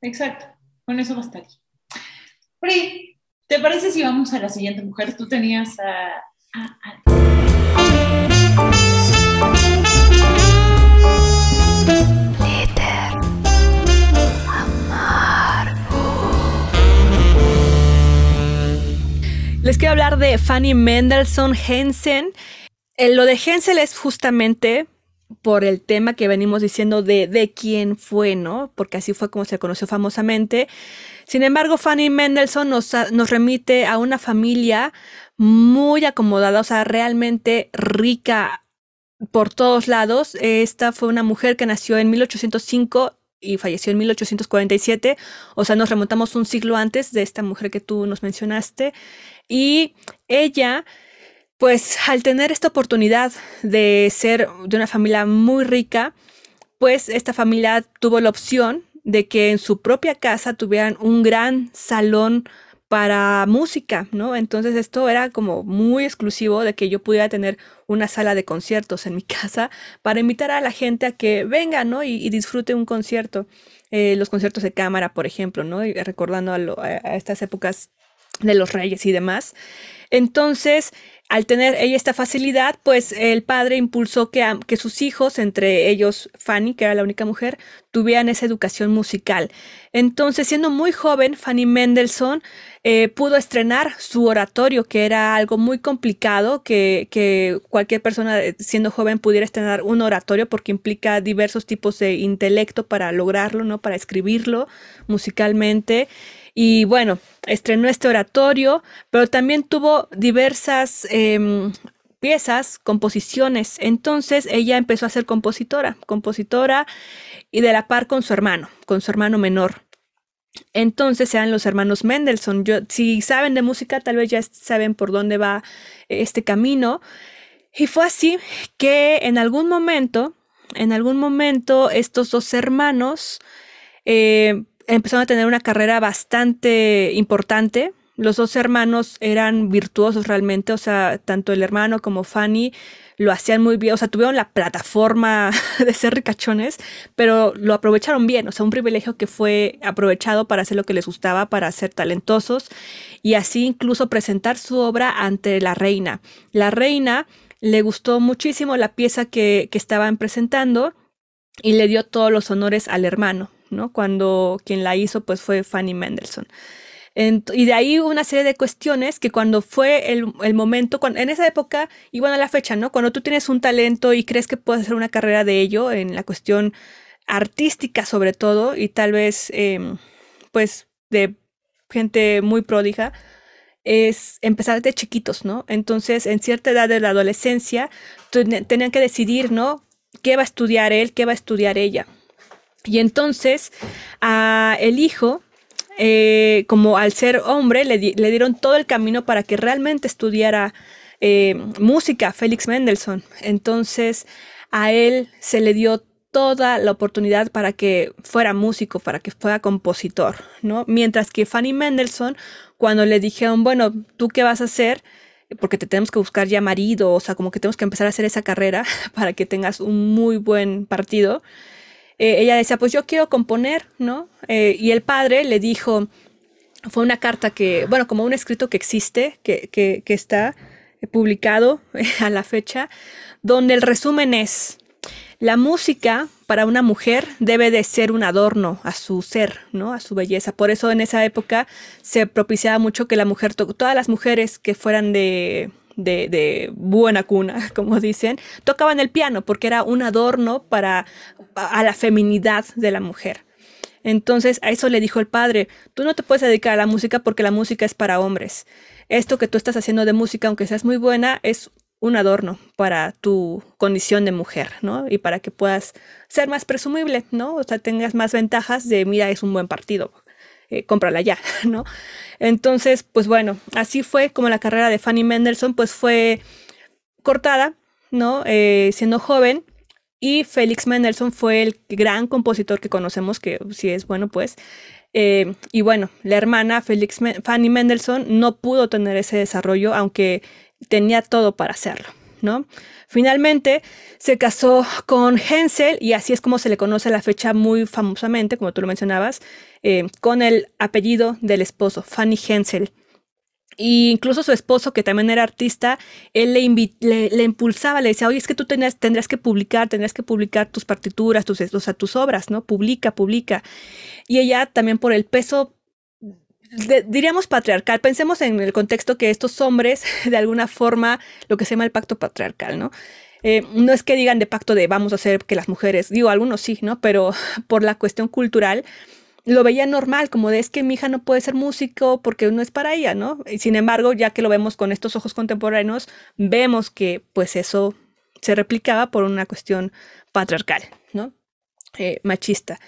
Exacto, con eso bastaría. Pri, ¿te parece si vamos a la siguiente mujer? Tú tenías a... Les quiero hablar de Fanny Mendelssohn Hensen. Eh, lo de Hensel es justamente por el tema que venimos diciendo de, de quién fue, ¿no? Porque así fue como se conoció famosamente. Sin embargo, Fanny Mendelssohn nos, nos remite a una familia muy acomodada, o sea, realmente rica por todos lados. Esta fue una mujer que nació en 1805 y falleció en 1847, o sea, nos remontamos un siglo antes de esta mujer que tú nos mencionaste. Y ella pues al tener esta oportunidad de ser de una familia muy rica, pues esta familia tuvo la opción de que en su propia casa tuvieran un gran salón para música, ¿no? Entonces esto era como muy exclusivo de que yo pudiera tener una sala de conciertos en mi casa para invitar a la gente a que venga, ¿no? Y, disfrute un concierto. Eh, los conciertos de cámara, por ejemplo, ¿no? Y recordando a, a estas épocas de los reyes y demás. Entonces, al tener ella esta facilidad, pues el padre impulsó que, sus hijos, entre ellos Fanny, que era la única mujer, tuvieran esa educación musical. Entonces, siendo muy joven, Fanny Mendelssohn eh, pudo estrenar su oratorio, que era algo muy complicado, que, que, cualquier persona eh, siendo joven pudiera estrenar un oratorio porque implica diversos tipos de intelecto para lograrlo, ¿no? Para escribirlo musicalmente. Y bueno, estrenó este oratorio, pero también tuvo diversas em, piezas, composiciones. Entonces ella empezó a ser compositora, compositora y de la par con su hermano, con su hermano menor. Entonces eran los hermanos Mendelssohn. Si saben de música, tal vez ya saben por dónde va este camino. Y fue así que en algún momento, en algún momento, estos dos hermanos eh, empezaron a tener una carrera bastante importante. Los dos hermanos eran virtuosos realmente, o sea, tanto el hermano como Fanny lo hacían muy bien, o sea, tuvieron la plataforma de ser ricachones, pero lo aprovecharon bien, o sea, un privilegio que fue aprovechado para hacer lo que les gustaba, para ser talentosos y así incluso presentar su obra ante la reina. La reina le gustó muchísimo la pieza que, que estaban presentando y le dio todos los honores al hermano. ¿No? Cuando quien la hizo pues fue Fanny Mendelssohn. y de ahí una serie de cuestiones que cuando fue el, momento, en esa época, y bueno, a la fecha, ¿no? Cuando tú tienes un talento y crees que puedes hacer una carrera de ello, en la cuestión artística sobre todo, y tal vez, em, pues, de gente muy pródiga, es empezar de chiquitos, ¿no? Entonces, en cierta edad de la adolescencia, tenían que decidir, ¿no? ¿Qué va a estudiar él? ¿Qué va a estudiar ella? Y entonces a el hijo, eh, como al ser hombre, le, dieron todo el camino para que realmente estudiara eh, música, Félix Mendelssohn. Entonces a él se le dio toda la oportunidad para que fuera músico, para que fuera compositor, ¿no? Mientras que Fanny Mendelssohn, cuando le dijeron, bueno, ¿tú qué vas a hacer? Porque te tenemos que buscar ya marido, o sea, como que tenemos que empezar a hacer esa carrera para que tengas un muy buen partido. Eh, ella decía, pues yo quiero componer, ¿no? Eh, y el padre le dijo, fue una carta que, bueno, como un escrito que existe, que, que, que está publicado a la fecha, donde el resumen es, la música para una mujer debe de ser un adorno a su ser, ¿no? A su belleza. Por eso en esa época se propiciaba mucho que la mujer, todas las mujeres que fueran de de, buena cuna, como dicen, tocaban el piano porque era un adorno para a la feminidad de la mujer. Entonces a eso le dijo el padre, tú no te puedes dedicar a la música porque la música es para hombres. Esto que tú estás haciendo de música, aunque seas muy buena, es un adorno para tu condición de mujer, ¿no? Y para que puedas ser más presumible, ¿no? O sea, tengas más ventajas de, mira, es un buen partido, eh, cómprala ya, ¿no? Entonces, pues bueno, así fue como la carrera de Fanny Mendelssohn, pues fue cortada, ¿no? Eh, siendo joven. Y Félix Mendelssohn fue el gran compositor que conocemos, que si es bueno, pues. Eh, y bueno, la hermana Felix Fanny Mendelssohn no pudo tener ese desarrollo, aunque tenía todo para hacerlo, ¿no? Finalmente se casó con Hensel y así es como se le conoce la fecha muy famosamente, como tú lo mencionabas, eh, con el apellido del esposo, Fanny Hensel. Y incluso su esposo, que también era artista, él le, le, impulsaba, le decía, oye, es que tú tendrás, que publicar, tendrás que publicar tus partituras, tus, tus obras, ¿no? Publica, publica. Y ella también por el peso diríamos patriarcal. Pensemos en el contexto que estos hombres, de alguna forma, lo que se llama el pacto patriarcal, ¿no? Eh, no es que digan de pacto de vamos a hacer que las mujeres, digo, algunos sí, ¿no? Pero por la cuestión cultural, lo veía normal, como de es que mi hija no puede ser músico porque no es para ella, ¿no? Y sin embargo, ya que lo vemos con estos ojos contemporáneos, vemos que pues eso se replicaba por una cuestión patriarcal, ¿no? Eh, machista.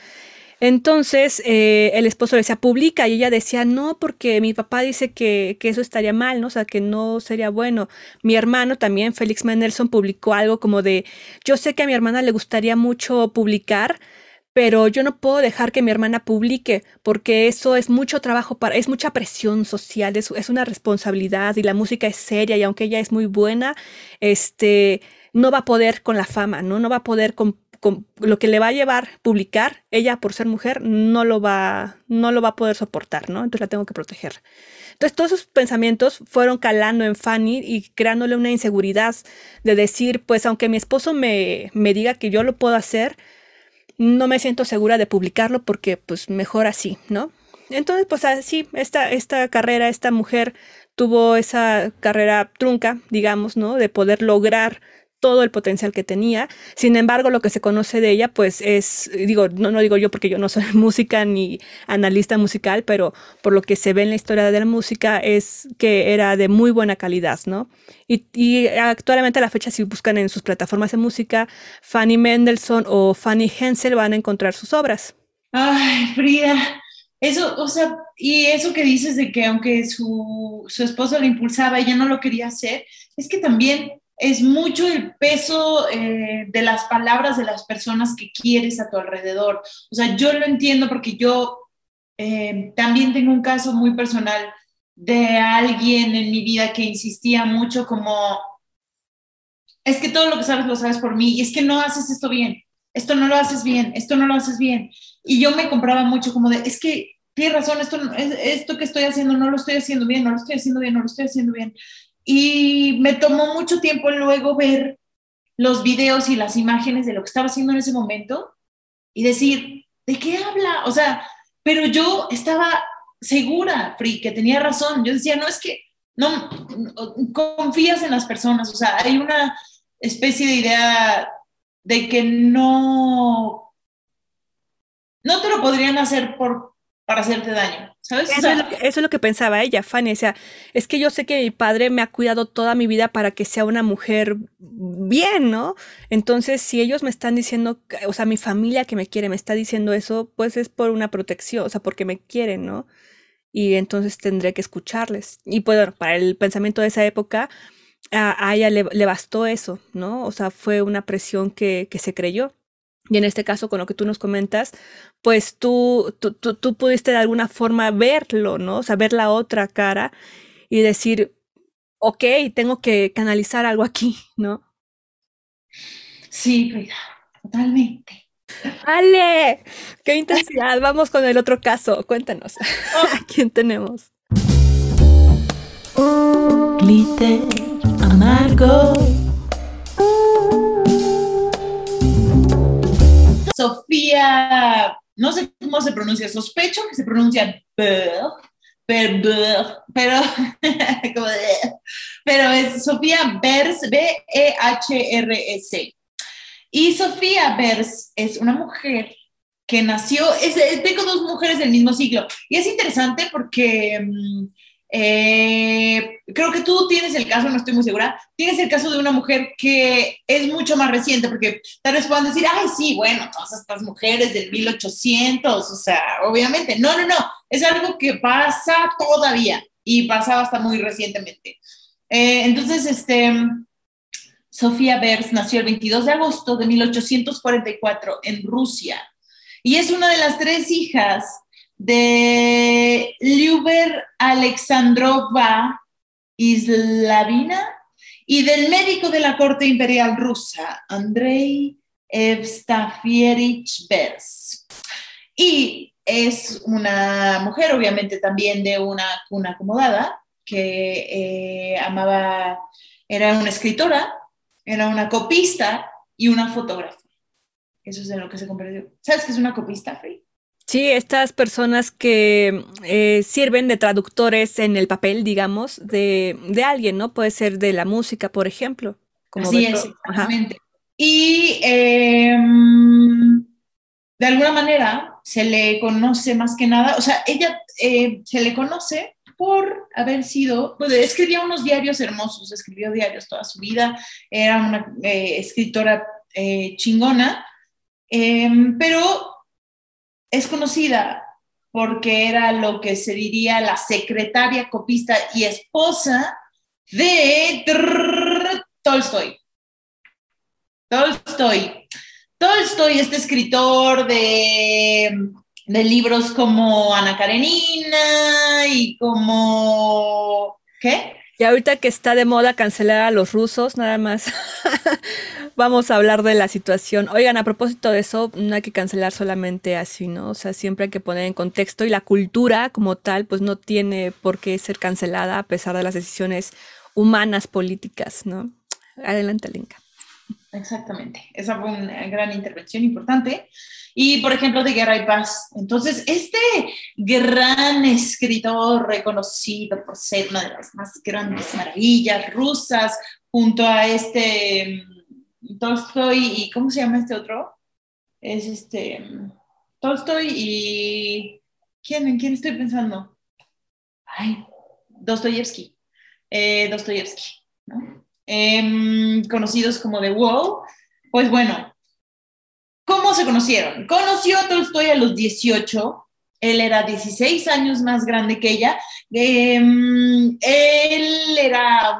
Entonces eh, el esposo le decía, publica, y ella decía, no, porque mi papá dice que, que, eso estaría mal, ¿no? O sea, que no sería bueno. Mi hermano también, Félix Mendelssohn, publicó algo como de, yo sé que a mi hermana le gustaría mucho publicar, pero yo no puedo dejar que mi hermana publique porque eso es mucho trabajo para, es mucha presión social, es, es una responsabilidad y la música es seria y aunque ella es muy buena, este, no va a poder con la fama, ¿no? No va a poder con, lo que le va a llevar publicar, ella por ser mujer no lo va, no lo va a poder soportar, ¿no? Entonces la tengo que proteger. Entonces todos esos pensamientos fueron calando en Fanny y creándole una inseguridad de decir, pues aunque mi esposo me, me diga que yo lo puedo hacer, no me siento segura de publicarlo porque pues mejor así, ¿no? Entonces, pues así, esta, esta carrera, esta mujer tuvo esa carrera trunca, digamos, ¿no? De poder lograr todo el potencial que tenía. Sin embargo, lo que se conoce de ella, pues es, digo, no, no digo yo porque yo no soy música ni analista musical, pero por lo que se ve en la historia de la música es que era de muy buena calidad, ¿no? Y, y actualmente a la fecha, si buscan en sus plataformas de música, Fanny Mendelssohn o Fanny Hensel van a encontrar sus obras. Ay, Frida, eso, o sea, y eso que dices de que aunque su, su esposo la impulsaba, ella no lo quería hacer, es que también es mucho el peso eh, de las palabras de las personas que quieres a tu alrededor. O sea, yo lo entiendo porque yo eh, también tengo un caso muy personal de alguien en mi vida que insistía mucho como, es que todo lo que sabes lo sabes por mí y es que no haces esto bien, esto no lo haces bien, esto no lo haces bien. Y yo me compraba mucho como de, es que tienes razón, esto, esto que estoy haciendo no lo estoy haciendo bien, no lo estoy haciendo bien, no lo estoy haciendo bien. Y me tomó mucho tiempo luego ver los videos y las imágenes de lo que estaba haciendo en ese momento y decir, ¿de qué habla? O sea, pero yo estaba segura, Free, que tenía razón. Yo decía, no, es que no, confías en las personas, o sea, hay una especie de idea de que no, no te lo podrían hacer por para hacerte daño, ¿sabes? Eso, es lo que, eso, es lo que, pensaba ella, Fanny. O sea, es que yo sé que mi padre me ha cuidado toda mi vida para que sea una mujer bien, ¿no? Entonces, si ellos me están diciendo, o sea, mi familia que me quiere me está diciendo eso, pues es por una protección, o sea, porque me quieren, ¿no? Y entonces tendré que escucharles. Y pues, bueno, para el pensamiento de esa época, a, a ella le, le, bastó eso, ¿no? O sea, fue una presión que, que se creyó. Y en este caso, con lo que tú nos comentas, pues tú, tú, tú, tú, pudiste de alguna forma verlo, ¿no? O sea, ver la otra cara y decir, ok, tengo que canalizar algo aquí, ¿no? Sí, Frida, totalmente. ¡Ale! ¡Qué intensidad! Vamos con el otro caso. Cuéntanos. Oh. ¿A quién tenemos? Glitter amargo. Sofía, no sé cómo se pronuncia, sospecho que se pronuncia pero, pero, pero es Sofía Bers, B-E-H-R-S. Y Sofía Bers es una mujer que nació, es, tengo dos mujeres del mismo siglo, y es interesante porque mm, eh, creo que tú tienes el caso, no estoy muy segura, tienes el caso de una mujer que es mucho más reciente, porque tal vez puedan decir, ay, sí, bueno, todas estas mujeres del 1800, o sea, obviamente, no, no, no, es algo que pasa todavía y pasaba hasta muy recientemente. Eh, entonces, este, Sofía Bers nació el 22 de agosto de 1844 en Rusia y es una de las tres hijas de Liuber Alexandrova Islavina y del médico de la corte imperial rusa, Andrei Evstafierich Bers. Y es una mujer, obviamente, también de una cuna acomodada, que eh, amaba, era una escritora, era una copista y una fotógrafa. Eso es en lo que se comprendió. ¿Sabes qué es una copista, Free? Sí, estas personas que eh, sirven de traductores en el papel, digamos, de, de, alguien, ¿no? Puede ser de la música, por ejemplo. Como Así es, exactamente. Y eh, de alguna manera se le conoce más que nada, o sea, ella eh, se le conoce por haber sido, pues escribía unos diarios hermosos, escribió diarios toda su vida, era una eh, escritora chingona, pero es conocida porque era lo que se diría la secretaria copista y esposa de Tolstoy. Tolstoy. Tolstoy, este escritor de, de libros como Ana Karenina y como... ¿Qué? Y ahorita que está de moda cancelar a los rusos, nada más vamos a hablar de la situación. Oigan, a propósito de eso, no hay que cancelar solamente así, ¿no? O sea, siempre hay que poner en contexto y la cultura como tal, pues no tiene por qué ser cancelada a pesar de las decisiones humanas políticas, ¿no? Adelante, Linka. Exactamente, esa fue una gran intervención importante. Y, por ejemplo, de Guerra y Paz. Entonces, este gran escritor reconocido por ser una de las más grandes maravillas rusas, junto a este mm, Tolstoy y, ¿cómo se llama este otro? Es este, mm, Tolstoy y, ¿quién? ¿En quién estoy pensando? Ay, Dostoyevsky. Eh, Dostoyevsky, ¿no? Em, conocidos como The Wall, pues bueno, ¿cómo se conocieron? Conoció a Tolstoy a los 18, él era 16 años más grande que ella, em, él era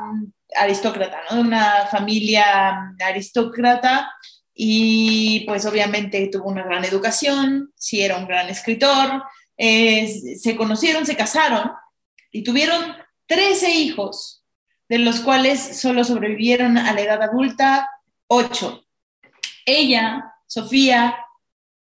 aristócrata, ¿no? De una familia aristócrata y pues obviamente tuvo una gran educación, sí era un gran escritor, eh, se conocieron, se casaron y tuvieron 13 hijos de los cuales solo sobrevivieron a la edad adulta ocho. Ella, Sofía,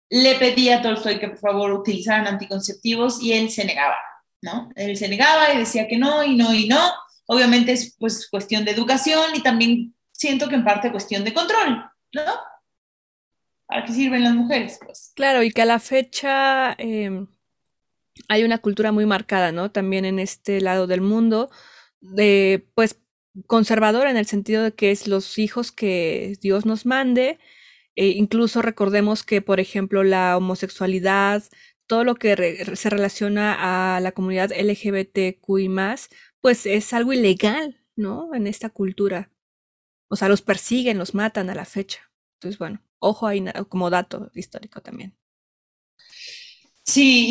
le pedía a Tolstoy que por favor utilizaran anticonceptivos y él se negaba, ¿no? Él se negaba y decía que no y no y no. Obviamente es pues cuestión de educación y también siento que en parte cuestión de control, ¿no? ¿Para qué sirven las mujeres? Pues? Claro, y que a la fecha em, hay una cultura muy marcada, ¿no? También en este lado del mundo de, pues, conservador en el sentido de que es los hijos que Dios nos mande. E incluso recordemos que, por ejemplo, la homosexualidad, todo lo que se relaciona a la comunidad LGBTQI pues es algo ilegal, ¿no? En esta cultura. O sea, los persiguen, los matan a la fecha. Entonces, bueno, ojo ahí como dato histórico también. Sí,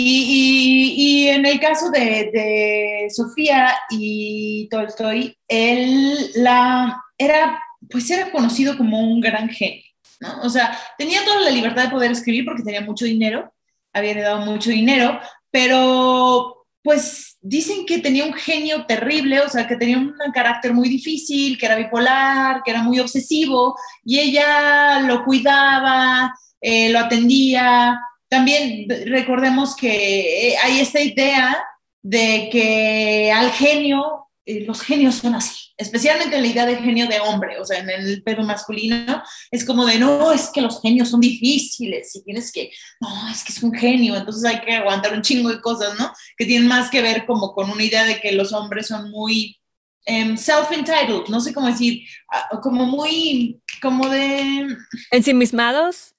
y, en el caso de, Sofía y Tolstoy, él la, era, pues era conocido como un gran genio, ¿no? O sea, tenía toda la libertad de poder escribir porque tenía mucho dinero, había heredado mucho dinero, pero pues dicen que tenía un genio terrible, o sea, que tenía un carácter muy difícil, que era bipolar, que era muy obsesivo, y ella lo cuidaba, eh, lo atendía, también recordemos que eh, hay esta idea de que al genio, eh, los genios son así, especialmente en la idea de genio de hombre, o sea, en el pedo masculino, es como de, no, es que los genios son difíciles y tienes que, no, es que es un genio, entonces hay que aguantar un chingo de cosas, ¿no? Que tienen más que ver como con una idea de que los hombres son muy em, self-entitled, no sé cómo decir, como muy, como de... Ensimismados.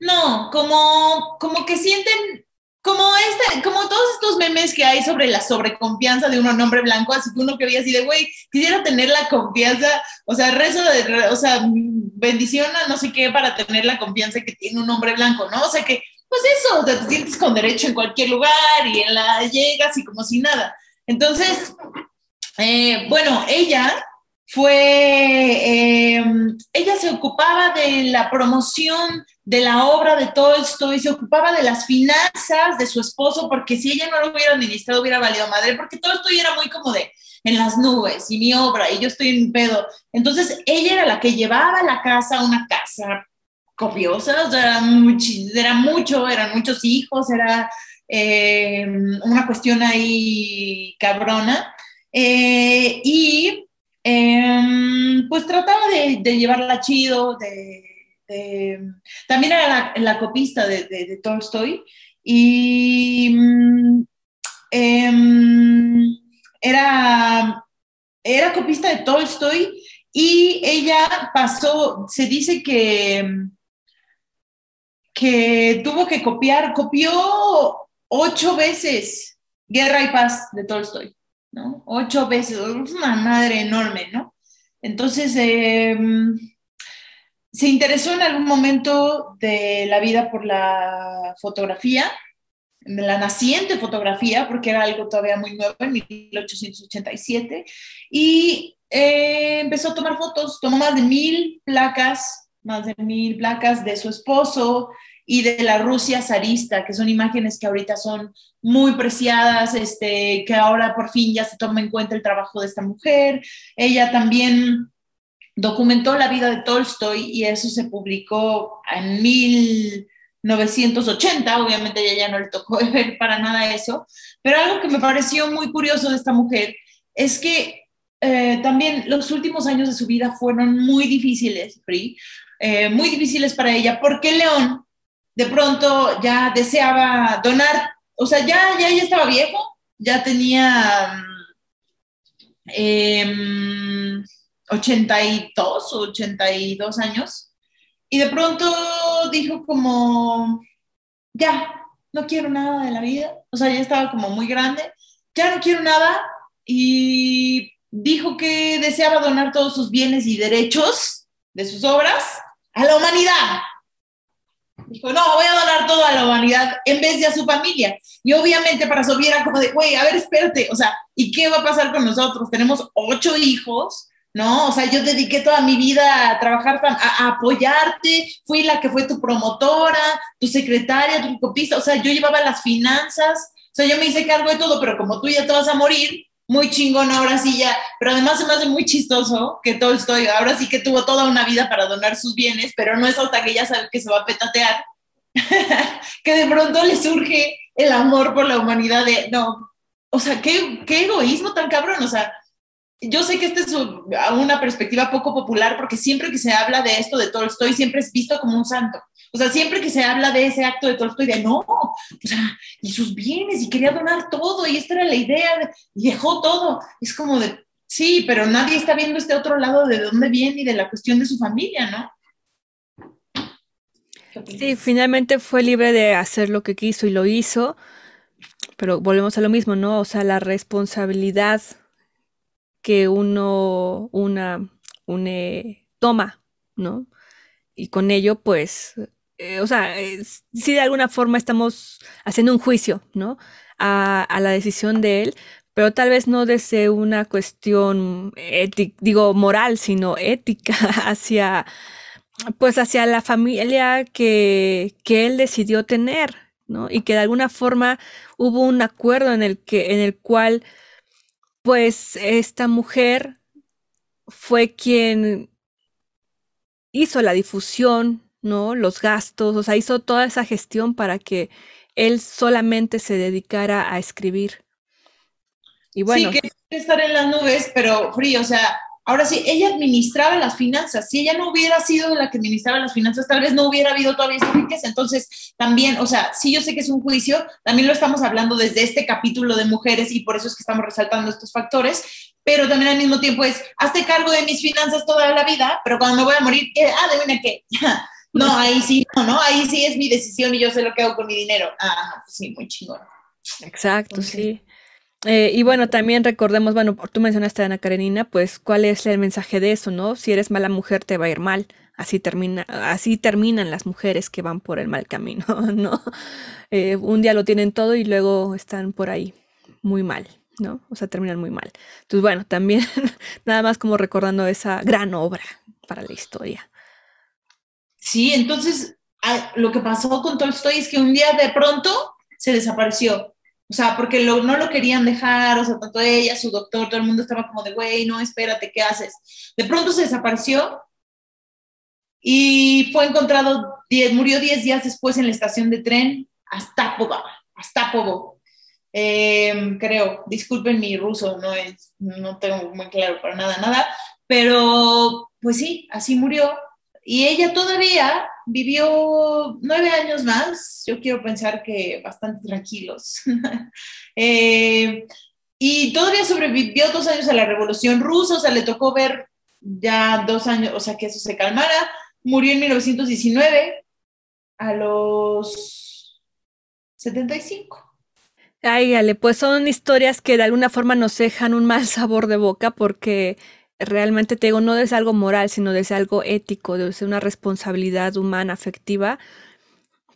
No, como, como que sienten, como este, como todos estos memes que hay sobre la sobreconfianza de un hombre blanco, así que uno que veía así de, güey, quisiera tener la confianza, o sea, rezo de, o sea, bendición a no sé qué para tener la confianza que tiene un hombre blanco, ¿no? O sea que, pues eso, te sientes con derecho en cualquier lugar y en la llegas y como si nada. Entonces, eh, bueno, ella fue, em, ella se ocupaba de la promoción de la obra de Tolstoy, se ocupaba de las finanzas de su esposo, porque si ella no lo hubiera administrado hubiera valido madre, porque Tolstoy era muy como de en las nubes y mi obra y yo estoy en pedo. Entonces ella era la que llevaba la casa, una casa copiosa, o sea, era, mucho, eran muchos hijos, era em, una cuestión ahí cabrona. Eh, y Em, pues trataba de, llevarla chido, de, también era la, copista de, Tolstoy y mm, em, era, era copista de Tolstoy y ella pasó, se dice que, que tuvo que copiar, copió ocho veces Guerra y Paz de Tolstoy. ¿no? Ocho veces, es una madre enorme, ¿no? Entonces, em, se interesó en algún momento de la vida por la fotografía, la naciente fotografía, porque era algo todavía muy nuevo en 1887, y eh, empezó a tomar fotos, tomó más de mil placas más de mil placas de su esposo y de la Rusia zarista, que son imágenes que ahorita son muy preciadas, este, que ahora por fin ya se toma en cuenta el trabajo de esta mujer. Ella también documentó la vida de Tolstoy y eso se publicó en 1980, obviamente ella ya no le tocó ver para nada eso, pero algo que me pareció muy curioso de esta mujer es que eh, también los últimos años de su vida fueron muy difíciles, eh, muy difíciles para ella, porque León de pronto ya deseaba donar, o sea, ya, ya ella estaba viejo, ya tenía 82 o 82 años, y de pronto dijo como, ya, no quiero nada de la vida, o sea, ya estaba como muy grande, ya no quiero nada, y dijo que deseaba donar todos sus bienes y derechos de sus obras a la humanidad. Dijo, no, voy a donar todo a la humanidad en vez de a su familia. Y obviamente para su era como de, güey, a ver, espérate, o sea, ¿y qué va a pasar con nosotros? Tenemos ocho hijos, ¿no? O sea, yo dediqué toda mi vida a trabajar, a, apoyarte, fui la que fue tu promotora, tu secretaria, tu copista, o sea, yo llevaba las finanzas, o sea, yo me hice cargo de todo, pero como tú ya te vas a morir, muy chingón ahora sí ya, pero además se me hace muy chistoso que Tolstoy ahora sí que tuvo toda una vida para donar sus bienes, pero no es hasta que ya sabe que se va a petatear, que de pronto le surge el amor por la humanidad no, o sea, qué, qué egoísmo tan cabrón, o sea, yo sé que esta es una perspectiva poco popular porque siempre que se habla de esto de Tolstoy siempre es visto como un santo. O sea, siempre que se habla de ese acto de Tolstoy, de no, o sea, y sus bienes, y quería donar todo, y esta era la idea, y dejó todo. Es como de, sí, pero nadie está viendo este otro lado de dónde viene y de la cuestión de su familia, ¿no? Sí, finalmente fue libre de hacer lo que quiso y lo hizo, pero volvemos a lo mismo, ¿no? O sea, la responsabilidad que uno, una, une, toma, ¿no? Y con ello, pues, eh, o sea, si de alguna forma estamos haciendo un juicio, ¿no? A, la decisión de él, pero tal vez no desde una cuestión ética, digo moral, sino ética hacia, pues hacia la familia que, que él decidió tener, ¿no? Y que de alguna forma hubo un acuerdo en el que, en el cual, pues, esta mujer fue quien hizo la difusión ¿no? Los gastos, o sea, hizo toda esa gestión para que él solamente se dedicara a escribir. Y bueno. Sí, que estar en las nubes, pero frío, o sea, ahora sí, ella administraba las finanzas. Si ella no hubiera sido la que administraba las finanzas, tal vez no hubiera habido todavía esa riqueza. Entonces, también, o sea, sí, yo sé que es un juicio, también lo estamos hablando desde este capítulo de mujeres y por eso es que estamos resaltando estos factores, pero también al mismo tiempo es, hazte cargo de mis finanzas toda la vida, pero cuando me voy a morir, ¿qué? ah, adivina qué, No, ahí sí, no, ¿no? Ahí sí es mi decisión y yo sé lo que hago con mi dinero. Ah, pues sí, muy chingón. Exacto, sí. Eh, y bueno, también recordemos, bueno, tú mencionaste a Ana Karenina, pues cuál es el mensaje de eso, ¿no? Si eres mala mujer te va a ir mal. Así termina, así terminan las mujeres que van por el mal camino, ¿no? Eh, un día lo tienen todo y luego están por ahí muy mal, ¿no? O sea, terminan muy mal. Entonces, bueno, también nada más como recordando esa gran obra para la historia. Sí, entonces lo que pasó con Tolstoy es que un día de pronto se desapareció. O sea, porque no lo querían dejar, o sea, tanto ella, su doctor, todo el mundo estaba como de, güey, no, espérate, ¿qué haces? De pronto se desapareció y fue encontrado, murió 10 días después en la estación de tren hasta Astapovo, eh, creo, disculpen mi ruso, no, es, no tengo muy claro para nada, nada, pero pues sí, así murió y ella todavía vivió nueve años más, yo quiero pensar que bastante tranquilos. Eh, y todavía sobrevivió dos años a la Revolución Rusa, o sea, le tocó ver ya dos años, o sea, que eso se calmara. Murió en 1919 a los 75. Ay, Ale, pues son historias que de alguna forma nos dejan un mal sabor de boca porque realmente te digo, no desde algo moral, sino desde algo ético, desde una responsabilidad humana, afectiva,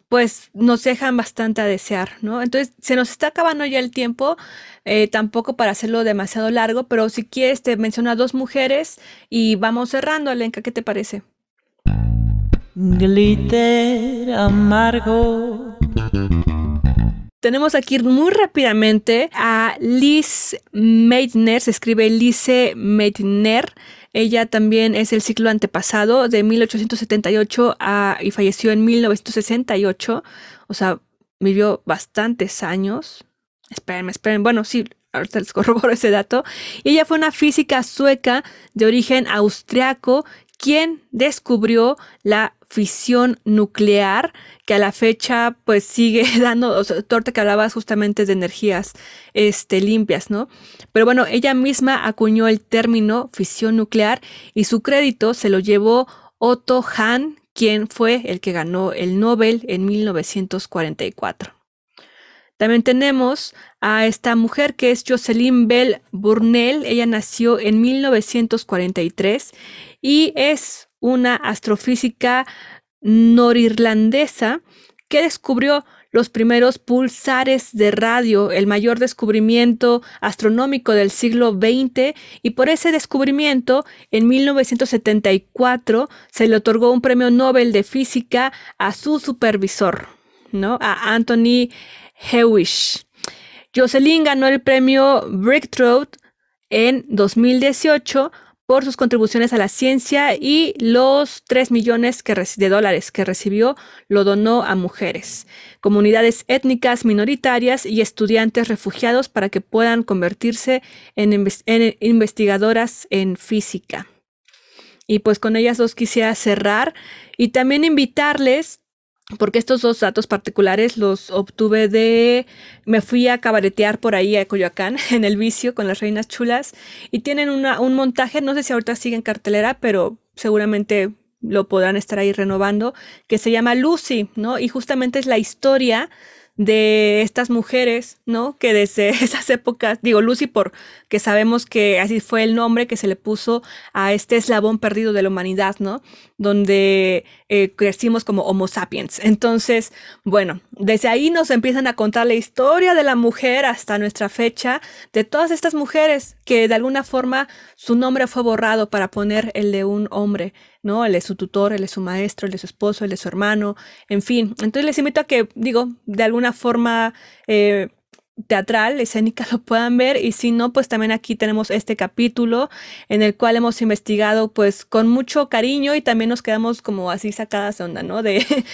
pues nos dejan bastante a desear, ¿no? Entonces, se nos está acabando ya el tiempo, eh, tampoco para hacerlo demasiado largo, pero si quieres te menciono a dos mujeres y vamos cerrando, Alenka, ¿qué te parece? glitter amargo. Tenemos aquí muy rápidamente a Liz Meitner, se escribe Lise Meitner. Ella también es el ciclo antepasado de 1878 a, y falleció en 1968. O sea, vivió bastantes años. Esperen, esperen. Bueno, sí, ahorita les corroboro ese dato. Y ella fue una física sueca de origen austriaco quien descubrió la fisión nuclear, que a la fecha pues sigue dando, o sea, torta que hablabas justamente de energías este, limpias, ¿no? Pero bueno, ella misma acuñó el término fisión nuclear y su crédito se lo llevó Otto Hahn, quien fue el que ganó el Nobel en 1944. También tenemos a esta mujer que es Jocelyn Bell Burnell. Ella nació en 1943 y es una astrofísica norirlandesa que descubrió los primeros pulsares de radio, el mayor descubrimiento astronómico del siglo XX, y por ese descubrimiento, en 1974, se le otorgó un premio Nobel de Física a su supervisor, ¿no? A Anthony Hewish. Jocelyn ganó el premio Breakthrough en 2018 por sus contribuciones a la ciencia y los 3 millones de dólares que recibió lo donó a mujeres, comunidades étnicas minoritarias y estudiantes refugiados para que puedan convertirse en, en investigadoras en física. Y pues con ellas dos quisiera cerrar y también invitarles porque estos dos datos particulares los obtuve de, me fui a cabaretear por ahí a Coyoacán, en el vicio con las reinas chulas, y tienen una, un montaje, no sé si ahorita sigue en cartelera, pero seguramente lo podrán estar ahí renovando, que se llama Lucy, ¿no? Y justamente es la historia de estas mujeres, ¿no? Que desde esas épocas, digo Lucy por que sabemos que así fue el nombre que se le puso a este eslabón perdido de la humanidad, ¿no? Donde eh, crecimos como Homo sapiens. Entonces, bueno, desde ahí nos empiezan a contar la historia de la mujer hasta nuestra fecha, de todas estas mujeres que de alguna forma su nombre fue borrado para poner el de un hombre. ¿No? Él es su tutor, él es su maestro, él es su esposo, él es su hermano, en fin. Entonces les invito a que, digo, de alguna forma eh, teatral, escénica, lo puedan ver y si no, pues también aquí tenemos este capítulo en el cual hemos investigado pues con mucho cariño y también nos quedamos como así sacadas de onda, ¿no? De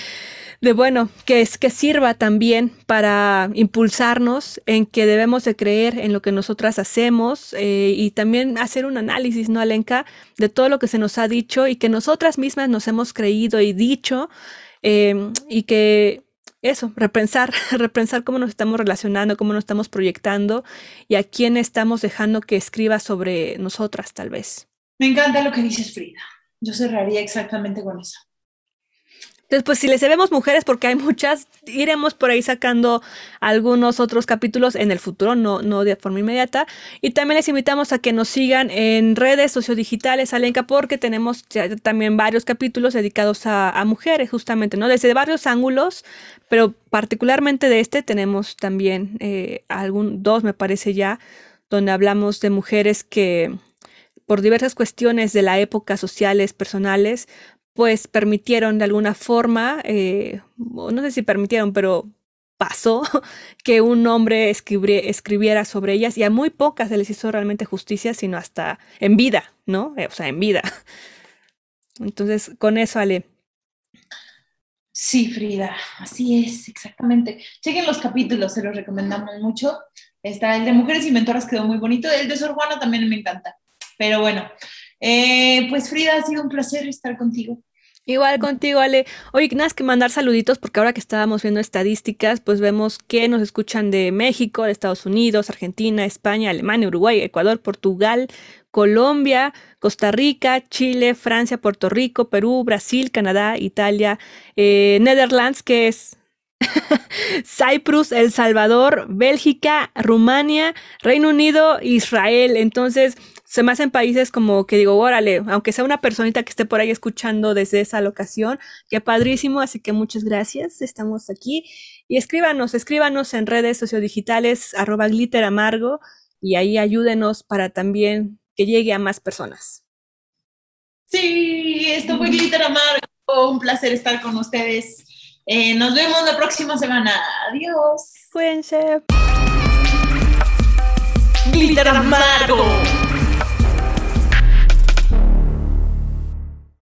de bueno, que es que sirva también para impulsarnos en que debemos de creer en lo que nosotras hacemos eh, y también hacer un análisis, ¿no, Alenka? De todo lo que se nos ha dicho y que nosotras mismas nos hemos creído y dicho em, y que eso, repensar, repensar cómo nos estamos relacionando, cómo nos estamos proyectando y a quién estamos dejando que escriba sobre nosotras, tal vez. Me encanta lo que dices, Frida. Yo cerraría exactamente con eso. Entonces, pues si les vemos mujeres, porque hay muchas, iremos por ahí sacando algunos otros capítulos en el futuro, no, no de forma inmediata. Y también les invitamos a que nos sigan en redes sociodigitales, Alenka, porque tenemos también varios capítulos dedicados a, mujeres, justamente, ¿no? Desde varios ángulos, pero particularmente de este tenemos también eh, algún, dos, me parece ya, donde hablamos de mujeres que por diversas cuestiones de la época sociales, personales, pues permitieron de alguna forma, eh, no sé si permitieron, pero pasó que un hombre escribiera sobre ellas y a muy pocas se les hizo realmente justicia, sino hasta en vida, ¿no? Eh, o sea, en vida. Entonces, con eso, Ale. Sí, Frida, así es, exactamente. Chequen los capítulos, se los recomendamos mucho. Está el de Mujeres Inventoras, quedó muy bonito. El de Sor Juana también me encanta. Pero bueno, eh, pues Frida, ha sido un placer estar contigo. Igual contigo, Ale. Oye, nada que mandar saluditos porque ahora que estábamos viendo estadísticas, pues vemos que nos escuchan de México, de Estados Unidos, Argentina, España, Alemania, Uruguay, Ecuador, Portugal, Colombia, Costa Rica, Chile, Francia, Puerto Rico, Perú, Brasil, Canadá, Italia, eh, Netherlands, que es Cyprus, El Salvador, Bélgica, Rumania, Reino Unido, Israel. Entonces, se me hacen países como que digo, órale, aunque sea una personita que esté por ahí escuchando desde esa locación, qué padrísimo, así que muchas gracias, estamos aquí. Y escríbanos, escríbanos en redes sociodigitales, arroba glitter amargo, y ahí ayúdenos para también que llegue a más personas. Sí, esto fue glitter amargo. un placer estar con ustedes. Eh, nos vemos la próxima semana. Adiós. Cuídense. Glitter amargo.